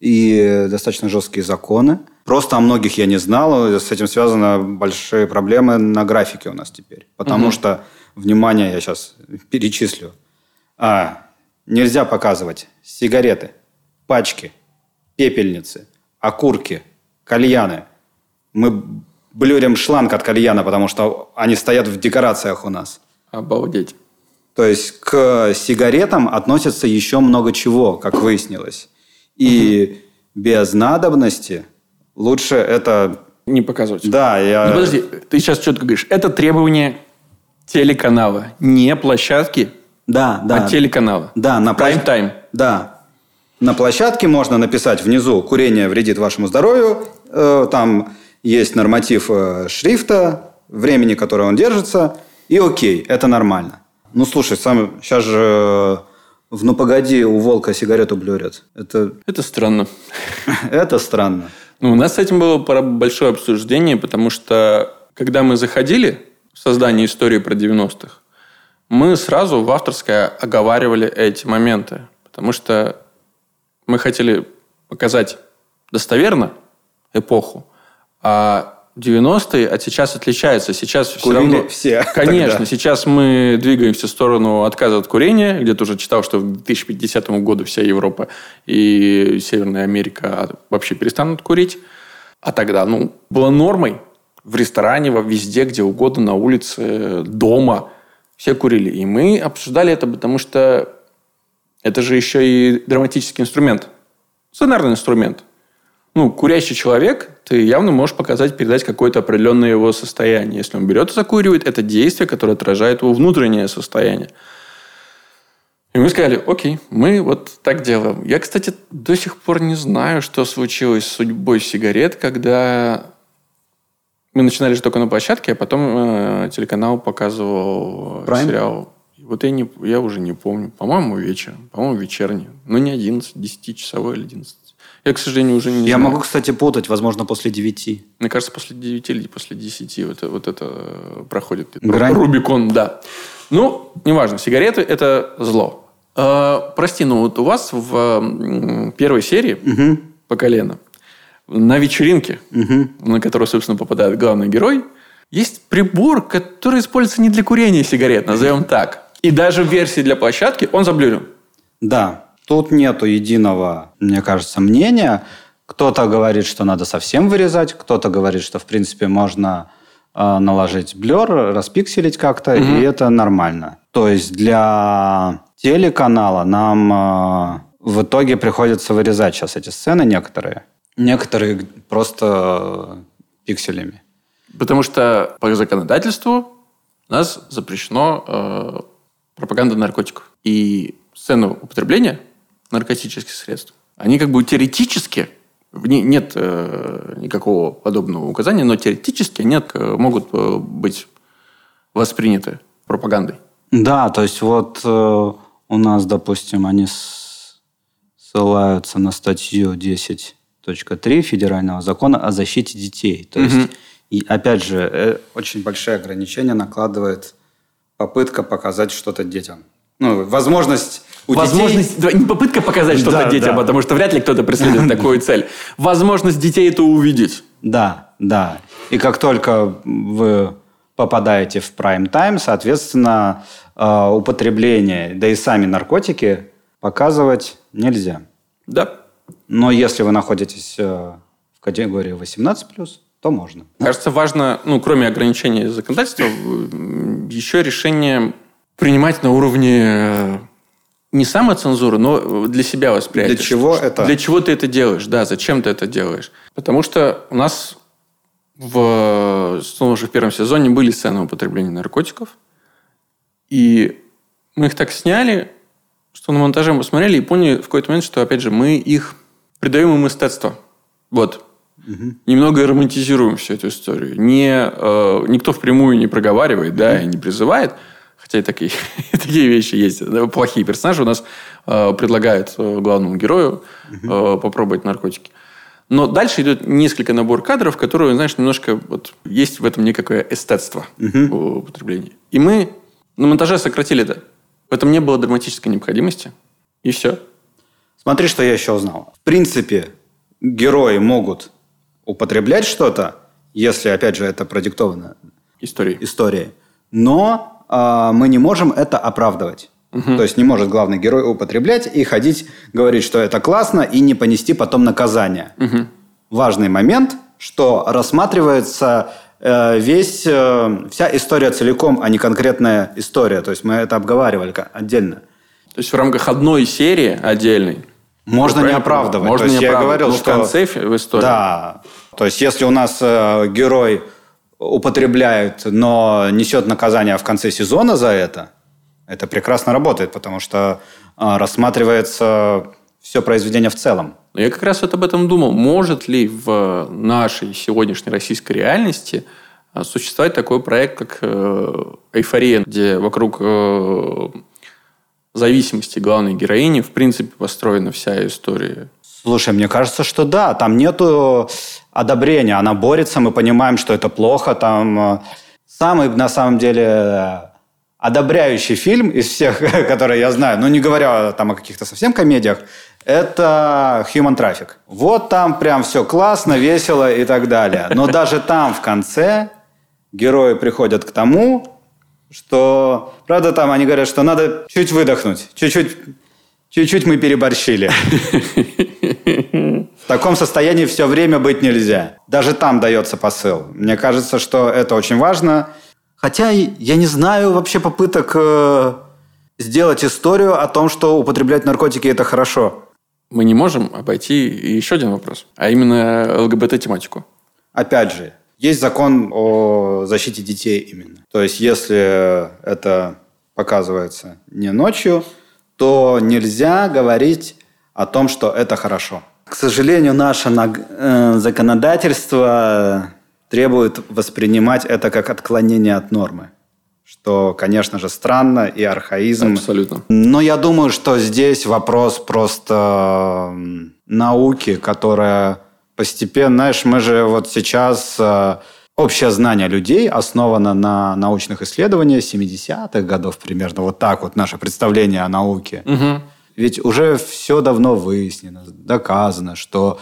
A: И достаточно жесткие законы. Просто о многих я не знал. С этим связаны большие проблемы на графике у нас теперь. Потому угу. что, внимание, я сейчас перечислю. А, нельзя показывать сигареты, пачки, пепельницы, окурки, кальяны. Мы блюрим шланг от кальяна, потому что они стоят в декорациях у нас.
B: Обалдеть.
A: То есть к сигаретам относится еще много чего, как выяснилось. И угу. без надобности – лучше это...
B: Не показывать.
A: Да, я...
B: Ну, подожди, ты сейчас четко говоришь. Это требование телеканала, не площадки,
A: да, да.
B: а телеканала.
A: Да, на
B: Prime time.
A: Да. На площадке можно написать внизу «Курение вредит вашему здоровью». Э, там есть норматив э, шрифта, времени, которое он держится. И окей, это нормально. Ну, слушай, сам сейчас же э, в «Ну, погоди» у волка сигарету блюрят. Это...
B: Это странно. [laughs]
A: Это странно.
B: Ну, у нас с этим было большое обсуждение, потому что когда мы заходили в создание истории про 90-х, мы сразу в авторской оговаривали эти моменты, потому что мы хотели показать достоверно эпоху, а 90-е от сейчас отличаются. Сейчас
A: все равно... все. [laughs]
B: Конечно. Тогда. Сейчас мы двигаемся в сторону отказа от курения. Где-то уже читал, что к 2050 году вся Европа и Северная Америка вообще перестанут курить. А тогда, ну, было нормой в ресторане, во везде, где угодно, на улице, дома. Все курили. И мы обсуждали это, потому что это же еще и драматический инструмент. Сценарный инструмент. Ну, курящий человек, ты явно можешь показать, передать какое-то определенное его состояние. Если он берет и закуривает, это действие, которое отражает его внутреннее состояние. И мы сказали, окей, мы вот так делаем. Я, кстати, до сих пор не знаю, что случилось с судьбой сигарет, когда мы начинали же только на площадке, а потом э, телеканал показывал
A: Prime?
B: сериал. Вот я, не, я уже не помню. По-моему, вечером. По-моему, вечерний. Ну, не 11, 10-часовой или 11. Я, к сожалению, уже не
A: Я
B: знаю.
A: могу, кстати, путать, возможно, после девяти.
B: Мне кажется, после 9 или после 10 вот, вот это э, проходит.
A: Грань.
B: Рубикон, да. Ну, неважно. Сигареты – это зло. Э, прости, но вот у вас в первой серии по колено на вечеринке, на которую, собственно, попадает главный герой, есть прибор, который используется не для курения сигарет, назовем так. И даже в версии для площадки он заблюрен.
A: Да, тут нету единого, мне кажется, мнения. Кто-то говорит, что надо совсем вырезать, кто-то говорит, что, в принципе, можно э, наложить блер, распикселить как-то, и это нормально. То есть для телеканала нам э, в итоге приходится вырезать сейчас эти сцены некоторые. Некоторые просто пикселями.
B: Потому что по законодательству у нас запрещено э, пропаганда наркотиков. И сцены употребления наркотических средств, они как бы теоретически, нет э, никакого подобного указания, но теоретически они могут э, быть восприняты пропагандой.
A: Да, то есть вот э, у нас, допустим, они ссылаются на статью 10.3 Федерального закона о защите детей. То есть, и опять же, э, очень большие ограничения накладывает попытка показать что-то детям. Ну, возможность у
B: Возможность,
A: детей...
B: не попытка показать что-то
A: Да,
B: детям,
A: да.
B: потому что вряд ли кто-то преследует [laughs] такую цель. Возможность детей это увидеть.
A: Да, да. И как только вы попадаете в прайм-тайм, соответственно, э, употребление, да и сами наркотики показывать нельзя.
B: Да.
A: Но если вы находитесь э, в категории 18+, то можно.
B: Кажется, важно, ну, кроме ограничения законодательства, еще решение принимать на уровне э, не самоцензуры, но для себя восприятия.
A: Для чего это?
B: Для чего ты это делаешь? Да, зачем ты это делаешь? Потому что у нас в, ну, уже в первом сезоне были сцены употребления наркотиков. И мы их так сняли, что на монтаже мы посмотрели и поняли в какой-то момент, что, опять же, мы их придаем им эстетство. Вот. Немного романтизируем всю эту историю. Не, э, никто впрямую не проговаривает, да, и не призывает. Хотя и такие, [laughs] такие вещи есть. Плохие персонажи у нас э, предлагают э, главному герою э, попробовать наркотики. Но дальше идет несколько набор кадров, которые, знаешь, немножко вот есть в этом некое эстетство в употреблении. И мы на монтаже сократили это. В этом не было драматической необходимости. И все.
A: Смотри, что я еще узнал. В принципе, герои могут употреблять что-то, если, опять же, это продиктовано
B: Истории.
A: историей, но мы не можем это оправдывать. То есть не может главный герой употреблять и ходить, говорить, что это классно, и не понести потом наказание. Важный момент, что рассматривается э, весь, э, вся история целиком, а не конкретная история. То есть мы это обговаривали отдельно.
B: То есть в рамках одной серии отдельной
A: Можно не оправдывать.
B: Можно
A: То есть
B: не
A: я
B: оправдывать,
A: говорил,
B: но
A: что
B: в конце в истории.
A: Да. То есть если у нас э, герой употребляет, но несет наказание в конце сезона за это, это прекрасно работает, потому что э, рассматривается все произведение в целом.
B: Но я как раз вот об этом думал. Может ли в нашей сегодняшней российской реальности а, существовать такой проект, как э, «Эйфория», где вокруг э, зависимости главной героини, в принципе, построена вся история.
A: Слушай, мне кажется, что да, там нету одобрения, она борется, мы понимаем, что это плохо, там э, самый на самом деле одобряющий фильм из всех, [laughs] которые я знаю, ну не говоря там о каких-то совсем комедиях, это Human Traffic. Вот там прям все классно, весело и так далее. Но даже там в конце герои приходят к тому, что, правда, там они говорят, что надо чуть выдохнуть, чуть-чуть, чуть-чуть мы переборщили. [laughs] В таком состоянии все время быть нельзя. Даже там дается посыл. Мне кажется, что это очень важно. Хотя я не знаю вообще попыток э, сделать историю о том, что употреблять наркотики это хорошо.
B: мы не можем обойти еще один вопрос, а именно ЛГБТ-тематику.
A: Опять же, есть закон о защите детей именно. То есть, если это показывается не ночью, то нельзя говорить о том, что это хорошо. К сожалению, наше э, законодательство требует воспринимать это как отклонение от нормы. Что, конечно же, странно и архаизм.
B: Абсолютно.
A: Но я думаю, что здесь вопрос просто науки, которая постепенно, знаешь, мы же вот сейчас э, общее знание людей основано на научных исследованиях 70-х годов примерно. Вот так вот наше представление о науке. Угу. Ведь уже все давно выяснено, доказано, что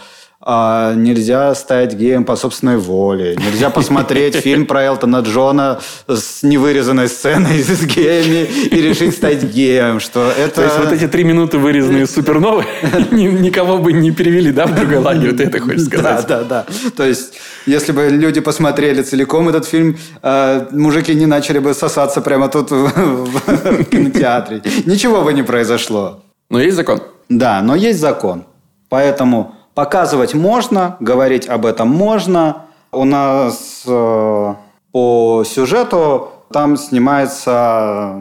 A: а, нельзя стать геем по собственной воле, нельзя посмотреть [laughs] фильм про Элтона Джона с невырезанной сценой с геями и решить стать геем, что это...
B: То есть вот эти три минуты вырезанные суперновы [laughs] никого бы не перевели, да, в другой лагерь, ты это хочешь сказать?
A: Да, да, да. То есть если бы люди посмотрели целиком этот фильм, а, мужики не начали бы сосаться прямо тут в кинотеатре. Ничего бы не произошло.
B: Но есть закон.
A: Да, но есть закон. Поэтому показывать можно, говорить об этом можно. У нас э, по сюжету там снимается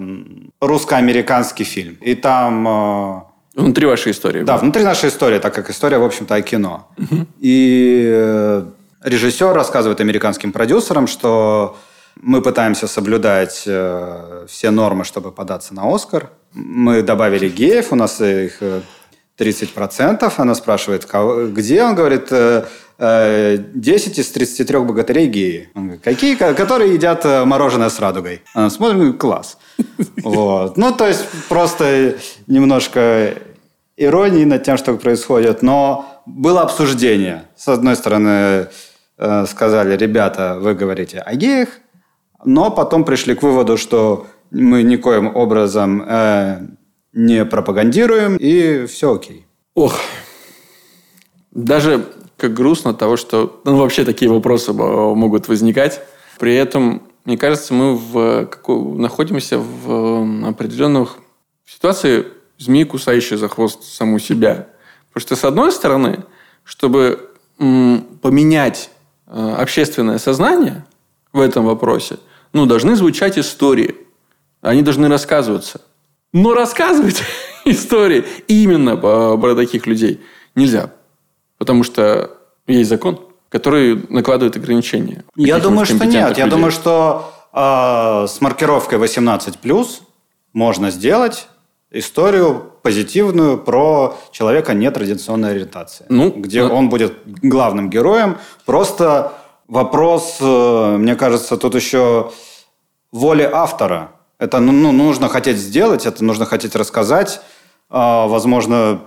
A: русско-американский фильм. И там... Э,
B: внутри вашей истории.
A: Да, внутри нашей истории, так как история, в общем-то, о кино. Угу. И э, режиссер рассказывает американским продюсерам, что мы пытаемся соблюдать э, все нормы, чтобы податься на Оскар. Мы добавили геев, у нас их 30%. Э, Она спрашивает, где? Он говорит, 10 э, из 33 богатырей геи. Он говорит, какие? Которые едят мороженое с радугой. Она смотрит, класс. Вот. Ну, то есть, просто немножко иронии над тем, что происходит. Но было обсуждение. С одной стороны, сказали, ребята, вы говорите о геях, но потом пришли к выводу, что мы никоим образом э, не пропагандируем, и все окей.
B: Ох, даже как грустно того, что ну, вообще такие вопросы могут возникать. При этом, мне кажется, мы в, какой, находимся в определенных ситуациях змеи, кусающей за хвост саму себя. Потому что, с одной стороны, чтобы поменять э, общественное сознание в этом вопросе – ну, должны звучать истории. Они должны рассказываться. Но рассказывать [laughs] истории именно про таких людей нельзя. Потому что есть закон, который накладывает ограничения.
A: Я думаю, что нет. Людей. Я думаю, что э, с маркировкой 18+, можно сделать историю позитивную про человека нетрадиционной ориентации. Ну, где ну... он будет главным героем. Просто Вопрос, э, мне кажется, тут еще воли автора. Это ну, ну, нужно хотеть сделать, это нужно хотеть рассказать. А, возможно,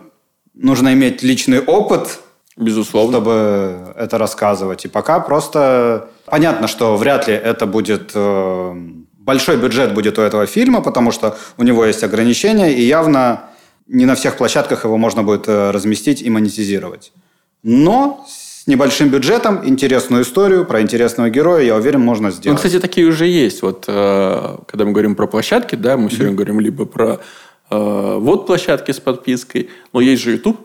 A: нужно иметь личный опыт,
B: Безусловно.
A: чтобы это рассказывать. И пока просто понятно, что вряд ли это будет... Э, большой бюджет будет у этого фильма, потому что у него есть ограничения, и явно не на всех площадках его можно будет э, разместить и монетизировать. Но небольшим бюджетом интересную историю про интересного героя, я уверен, можно сделать. Ну,
B: кстати, такие уже есть. Вот э, когда мы говорим про площадки, да, мы все время говорим либо про э, вот площадки с подпиской, но есть же YouTube,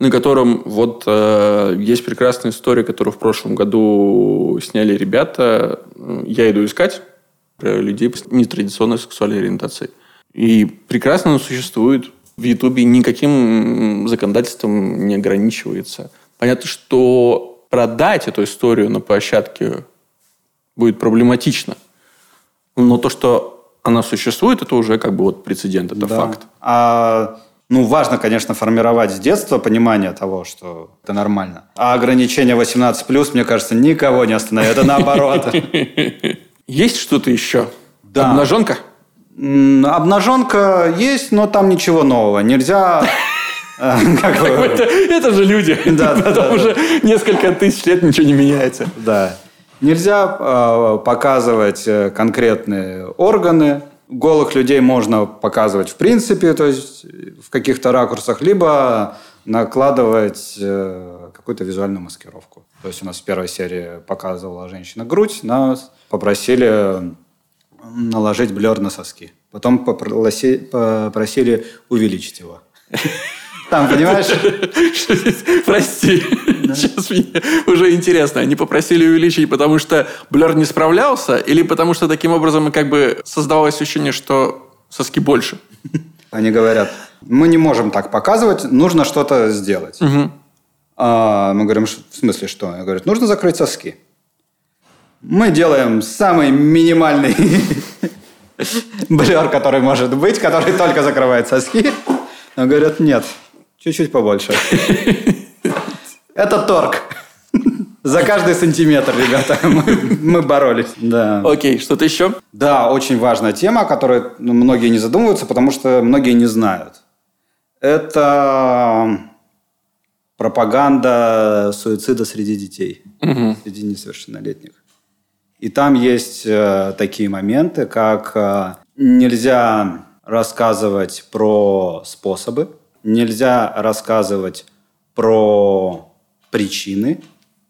B: на котором вот э, есть прекрасная история, которую в прошлом году сняли ребята. Я иду искать людей с нетрадиционной сексуальной ориентацией. И прекрасно он существует. В Ютубе никаким законодательством не ограничивается. Понятно, что продать эту историю на площадке будет проблематично. Но то, что она существует, это уже как бы вот прецедент, это да. факт.
A: А ну, важно, конечно, формировать с детства понимание того, что это нормально. А ограничение 18+, мне кажется, никого не остановит. Это наоборот. [laughs]
B: Есть что-то еще?
A: Да.
B: Обнаженка?
A: Обнаженка есть, но там ничего нового. Нельзя [laughs]
B: Это же люди. [laughs] Потом уже несколько тысяч лет ничего не меняется.
A: Да. Нельзя а, показывать э, конкретные органы. Голых людей можно показывать в принципе, то есть в каких-то ракурсах, либо накладывать э, какую-то визуальную маскировку. То есть у нас в первой серии показывала женщина грудь, нас попросили наложить блер на соски. Потом попросили увеличить его. [laughs] Там, понимаешь? [laughs]
B: Прости. Сейчас мне уже интересно. Они попросили увеличить, потому что Блер не справлялся, или потому что таким образом как бы создавалось ощущение, что соски больше?
A: Они говорят, мы не можем так показывать, нужно что-то сделать.
B: Угу.
A: А мы говорим, в смысле что? Я говорю, нужно закрыть соски. Мы делаем самый минимальный [laughs] блер, который может быть, который только закрывает соски. Но говорят, нет, чуть-чуть побольше. [laughs] Это торг. За каждый сантиметр, ребята, [laughs] мы, мы боролись. Да.
B: Окей, что-то еще?
A: Да, очень важная тема, о которой многие не задумываются, потому что многие не знают. Это пропаганда суицида среди детей, угу. среди несовершеннолетних. И там есть э, такие моменты, как э, нельзя рассказывать про способы, нельзя рассказывать про причины,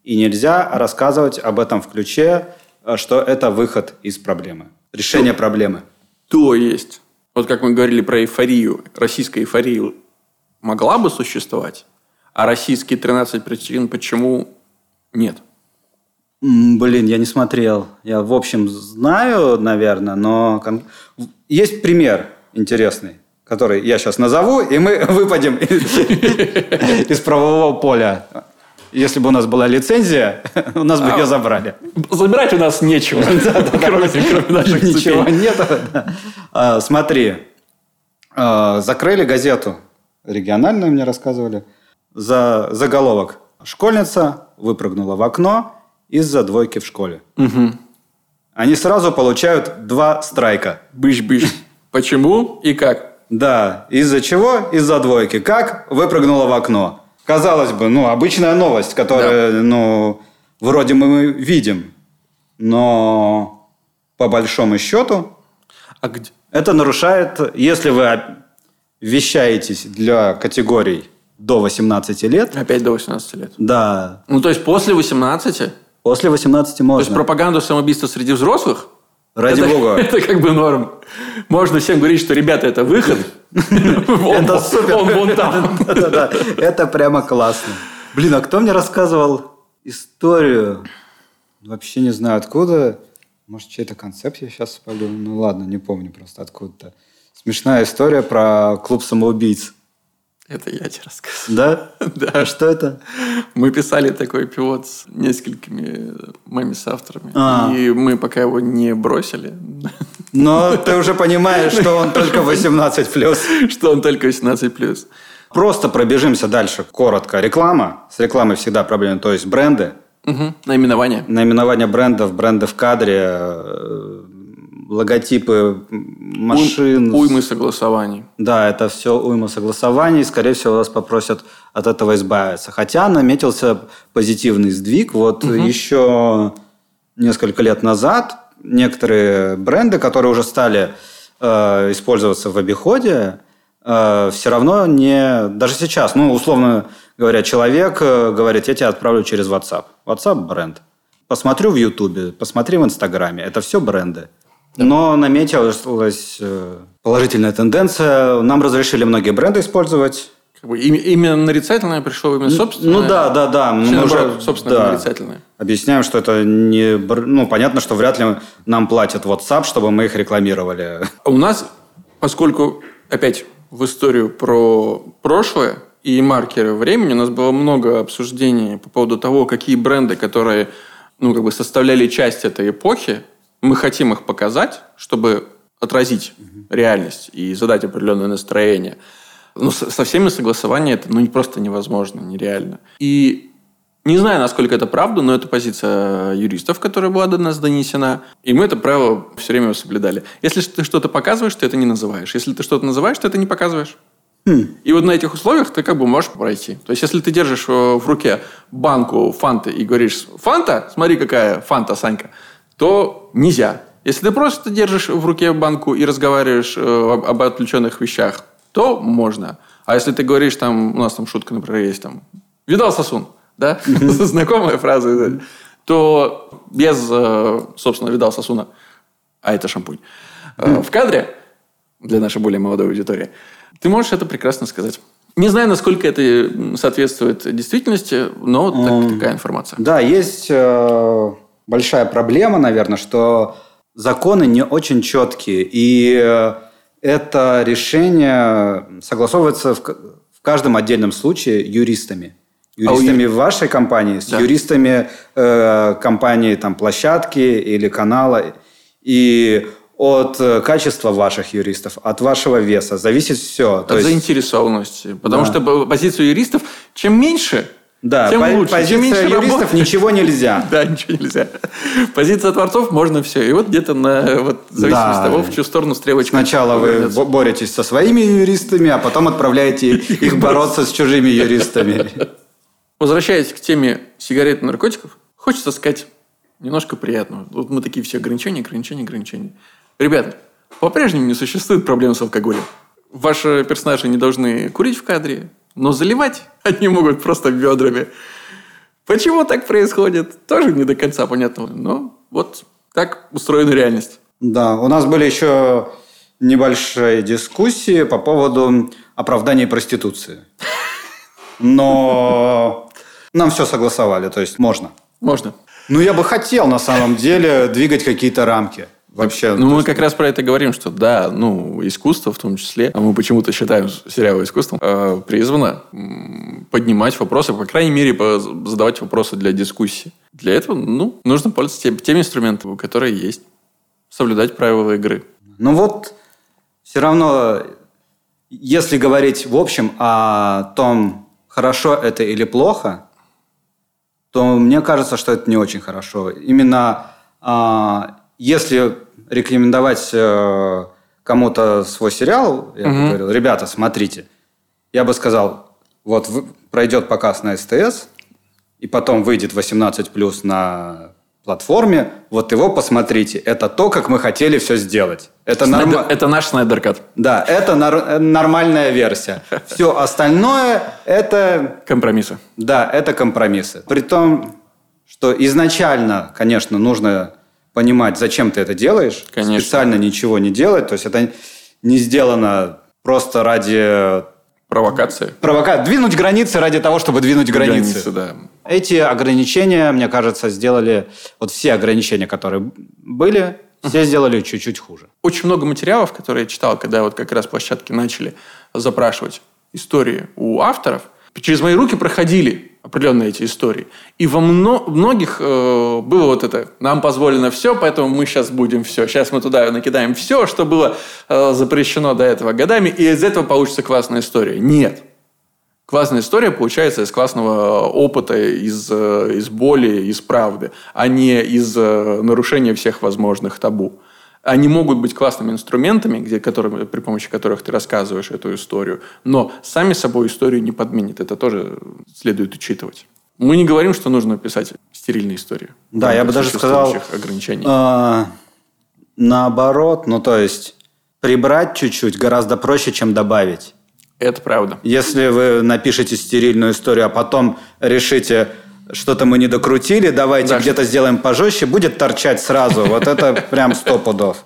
A: и нельзя рассказывать об этом в ключе, э, что это выход из проблемы, решение проблемы.
B: То есть, вот как мы говорили про эйфорию, российская эйфория могла бы существовать, а российские 13 причин почему нет?
A: Блин, я не смотрел. Я, в общем, знаю, наверное, но есть пример интересный, который я сейчас назову, и мы [laughs] выпадем из правового поля. Если бы у нас была лицензия, у нас бы ее забрали.
B: Забирать у нас нечего, [laughs] кроме наших
A: Ничего нет. А, смотри, а, закрыли газету региональную, мне рассказывали, за заголовок. Школьница выпрыгнула в окно из-за двойки в школе.
B: Угу.
A: Они сразу получают два страйка.
B: Быш-быш. Почему и как?
A: Да. Из-за чего? Из-за двойки. Как? Выпрыгнула в окно. Казалось бы, ну, обычная новость, которую, да. ну, вроде мы видим. Но по большому счету
B: а где?
A: это нарушает, если вы вещаетесь для категорий до 18 лет.
B: Опять до 18 лет?
A: Да.
B: Ну, то есть после 18?
A: После 18 можно.
B: То есть пропаганду самоубийства среди взрослых?
A: Ради
B: это,
A: бога. [laughs]
B: Это как бы норм. Можно всем говорить, что, ребята, это выход. [laughs]
A: Это супер.
B: Он вон там. [laughs]
A: Это прямо классно. Блин, а кто мне рассказывал историю? Вообще не знаю откуда. Может, чей-то концепт я сейчас спалю. Ну ладно, не помню просто откуда-то. Смешная история про клуб самоубийц.
B: Это я тебе рассказываю.
A: Да? [laughs]
B: Да.
A: А что это?
B: Мы писали такой пивот с несколькими моими соавторами.
A: А.
B: И мы пока его не бросили. [laughs]
A: Но ты уже понимаешь, что он только 18+. [laughs]
B: Что он только 18+.
A: Просто пробежимся дальше. Коротко. Реклама. С рекламой всегда проблемы. То есть бренды.
B: Угу. Наименование.
A: Наименование брендов, бренды в кадре, логотипы машин.
B: Уймы согласований.
A: Да, это все уйма согласований. Скорее всего, вас попросят от этого избавиться. Хотя наметился позитивный сдвиг. Вот угу. еще несколько лет назад некоторые бренды, которые уже стали э, использоваться в обиходе, э, все равно не... Даже сейчас, ну, условно говоря, человек э, говорит, я тебя отправлю через WhatsApp. WhatsApp – бренд. Посмотрю в Ютубе, посмотри в Инстаграме. Это все бренды. Но наметилась э, положительная тенденция. Нам разрешили многие бренды использовать.
B: Как бы именно нарицательное пришло именно собственное?
A: Ну да, да, да.
B: Мы наоборот, уже, собственно, да, нарицательное.
A: Объясняем, что это не... Ну, понятно, что вряд ли нам платят WhatsApp, чтобы мы их рекламировали.
B: У нас, поскольку, опять, в историю про прошлое и маркеры времени, у нас было много обсуждений по поводу того, какие бренды, которые ну, как бы составляли часть этой эпохи, мы хотим их показать, чтобы отразить угу. реальность и задать определенное настроение. Но со, со всеми согласование это ну, просто невозможно, нереально. И не знаю, насколько это правда, но это позиция юристов, которая была до нас донесена. И мы это правило все время соблюдали. Если ты что-то показываешь, ты это не называешь. Если ты что-то называешь, ты это не показываешь.
A: Хм.
B: И вот на этих условиях ты как бы можешь пройти. То есть, если ты держишь э, в руке банку фанты и говоришь, фанта, смотри, какая фанта, Санька, то нельзя. Если ты просто держишь в руке банку и разговариваешь э, об, отвлеченных вещах, то можно. А если ты говоришь, там, у нас там шутка, например, есть, там, видал сосун, да? [laughs] Знакомая фраза. То без, э, собственно, видал сосуна, а это шампунь, э, в кадре, для нашей более молодой аудитории, ты можешь это прекрасно сказать. Не знаю, насколько это соответствует действительности, но так, такая информация.
A: Да, есть большая проблема, наверное, что законы не очень четкие, и э, это решение согласовывается в, в каждом отдельном случае юристами. Юристами а у... вашей компании, с да. юристами э, компании там, площадки или канала. И от э, качества ваших юристов, от вашего веса зависит все.
B: От То заинтересованности. Есть... Потому да. что позицию юристов, чем меньше,
A: да,
B: тем
A: по-
B: лучше.
A: Позиция
B: Чем меньше
A: юристов
B: работы,
A: ничего нельзя. [laughs]
B: Да, ничего нельзя. Позиция творцов можно все. И вот где-то на вот, зависимости от того, в чью сторону стрелочка.
A: Сначала вы боретесь со своими юристами, а потом отправляете [laughs] их бороться с чужими юристами.
B: Возвращаясь к теме сигарет и наркотиков, хочется сказать немножко приятного. Вот мы такие все ограничения, ограничения, ограничения. Ребята, по-прежнему не существует проблем с алкоголем. Ваши персонажи не должны курить в кадре, но заливать они могут просто бедрами. Почему так происходит, тоже не до конца понятно. Но вот так устроена реальность.
A: Да, у нас были еще небольшие дискуссии по поводу оправдания проституции. Но нам все согласовали, то есть можно.
B: Можно.
A: Ну, я бы хотел на самом деле двигать какие-то рамки. Вообще.
B: Ну, мы как раз про это говорим, что да, ну, искусство в том числе, а мы почему-то считаем сериал искусством, э, призвано поднимать вопросы, по крайней мере, задавать вопросы для дискуссии. Для этого, ну, нужно пользоваться тем, теми инструментами, которые есть. Соблюдать правила игры.
A: Ну вот, все равно, если говорить в общем о том, хорошо это или плохо, то мне кажется, что это не очень хорошо. Именно а, если рекомендовать э, кому-то свой сериал, я угу. бы говорил, ребята, смотрите, я бы сказал, вот пройдет показ на СТС, и потом выйдет 18 плюс на платформе, вот его посмотрите. Это то, как мы хотели все сделать.
B: Это, Снайдер, норм... это наш Снайдеркат.
A: Да, это нар... нормальная версия. Все остальное это...
B: Компромиссы.
A: Да, это компромиссы. При том, что изначально, конечно, нужно понимать, зачем ты это делаешь.
B: Конечно.
A: Специально ничего не делать. То есть это не сделано просто ради...
B: Провокации.
A: Провока... Двинуть границы ради того, чтобы двинуть границы. границы
B: да.
A: Эти ограничения, мне кажется, сделали... Вот все ограничения, которые были, все сделали чуть-чуть хуже.
B: Очень много материалов, которые я читал, когда вот как раз площадки начали запрашивать истории у авторов, через мои руки проходили определенные эти истории. И во мно- многих э, было вот это, нам позволено все, поэтому мы сейчас будем все. Сейчас мы туда накидаем все, что было э, запрещено до этого годами, и из этого получится классная история. Нет. Классная история получается из классного опыта, из, э, из боли, из правды, а не из э, нарушения всех возможных табу. Они могут быть классными инструментами, где, которыми, при помощи которых ты рассказываешь эту историю, но сами собой историю не подменят. Это тоже следует учитывать. Мы не говорим, что нужно писать стерильные истории.
A: Да, я бы даже сказал...
B: ограничений.
A: Э, наоборот, ну то есть прибрать чуть-чуть гораздо проще, чем добавить.
B: Это правда.
A: Если вы напишете стерильную историю, а потом решите, что-то мы не докрутили, давайте да, где-то сделаем пожестче, будет торчать сразу. Вот это прям сто пудов.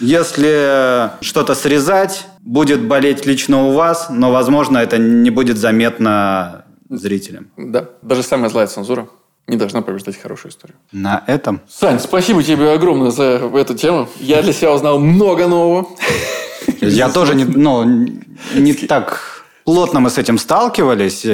A: Если что-то срезать, будет болеть лично у вас, но, возможно, это не будет заметно зрителям.
B: Да, даже самая злая цензура не должна побеждать хорошую историю.
A: На этом.
B: Сань, спасибо тебе огромное за эту тему. Я для себя узнал много нового.
A: Я тоже не, ну, не так плотно мы с этим сталкивались.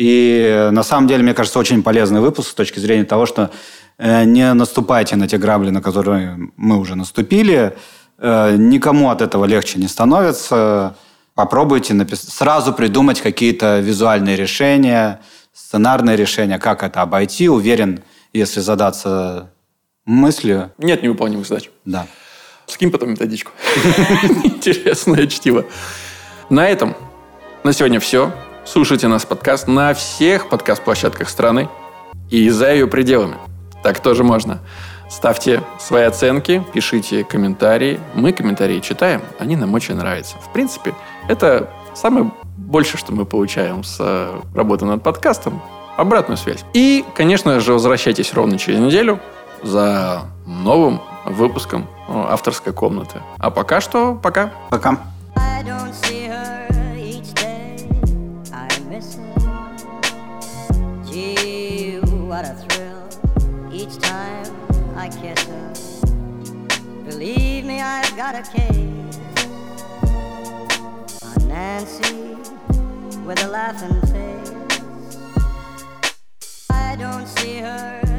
A: И на самом деле, мне кажется, очень полезный выпуск с точки зрения того, что э, не наступайте на те грабли, на которые мы уже наступили. Э, никому от этого легче не становится. Попробуйте напис... сразу придумать какие-то визуальные решения, сценарные решения, как это обойти. Уверен, если задаться мыслью...
B: Нет невыполнимых задач.
A: Да.
B: Скинь потом методичку. [laughs] Интересное чтиво. На этом на сегодня все. Слушайте нас подкаст на всех подкаст-площадках страны и за ее пределами. Так тоже можно. Ставьте свои оценки, пишите комментарии. Мы комментарии читаем, они нам очень нравятся. В принципе, это самое больше, что мы получаем с э, работы над подкастом, обратную связь. И, конечно же, возвращайтесь ровно через неделю за новым выпуском э, авторской комнаты. А пока что, пока.
A: Пока.
C: I've got a case on Nancy with a laughing face. I don't see her.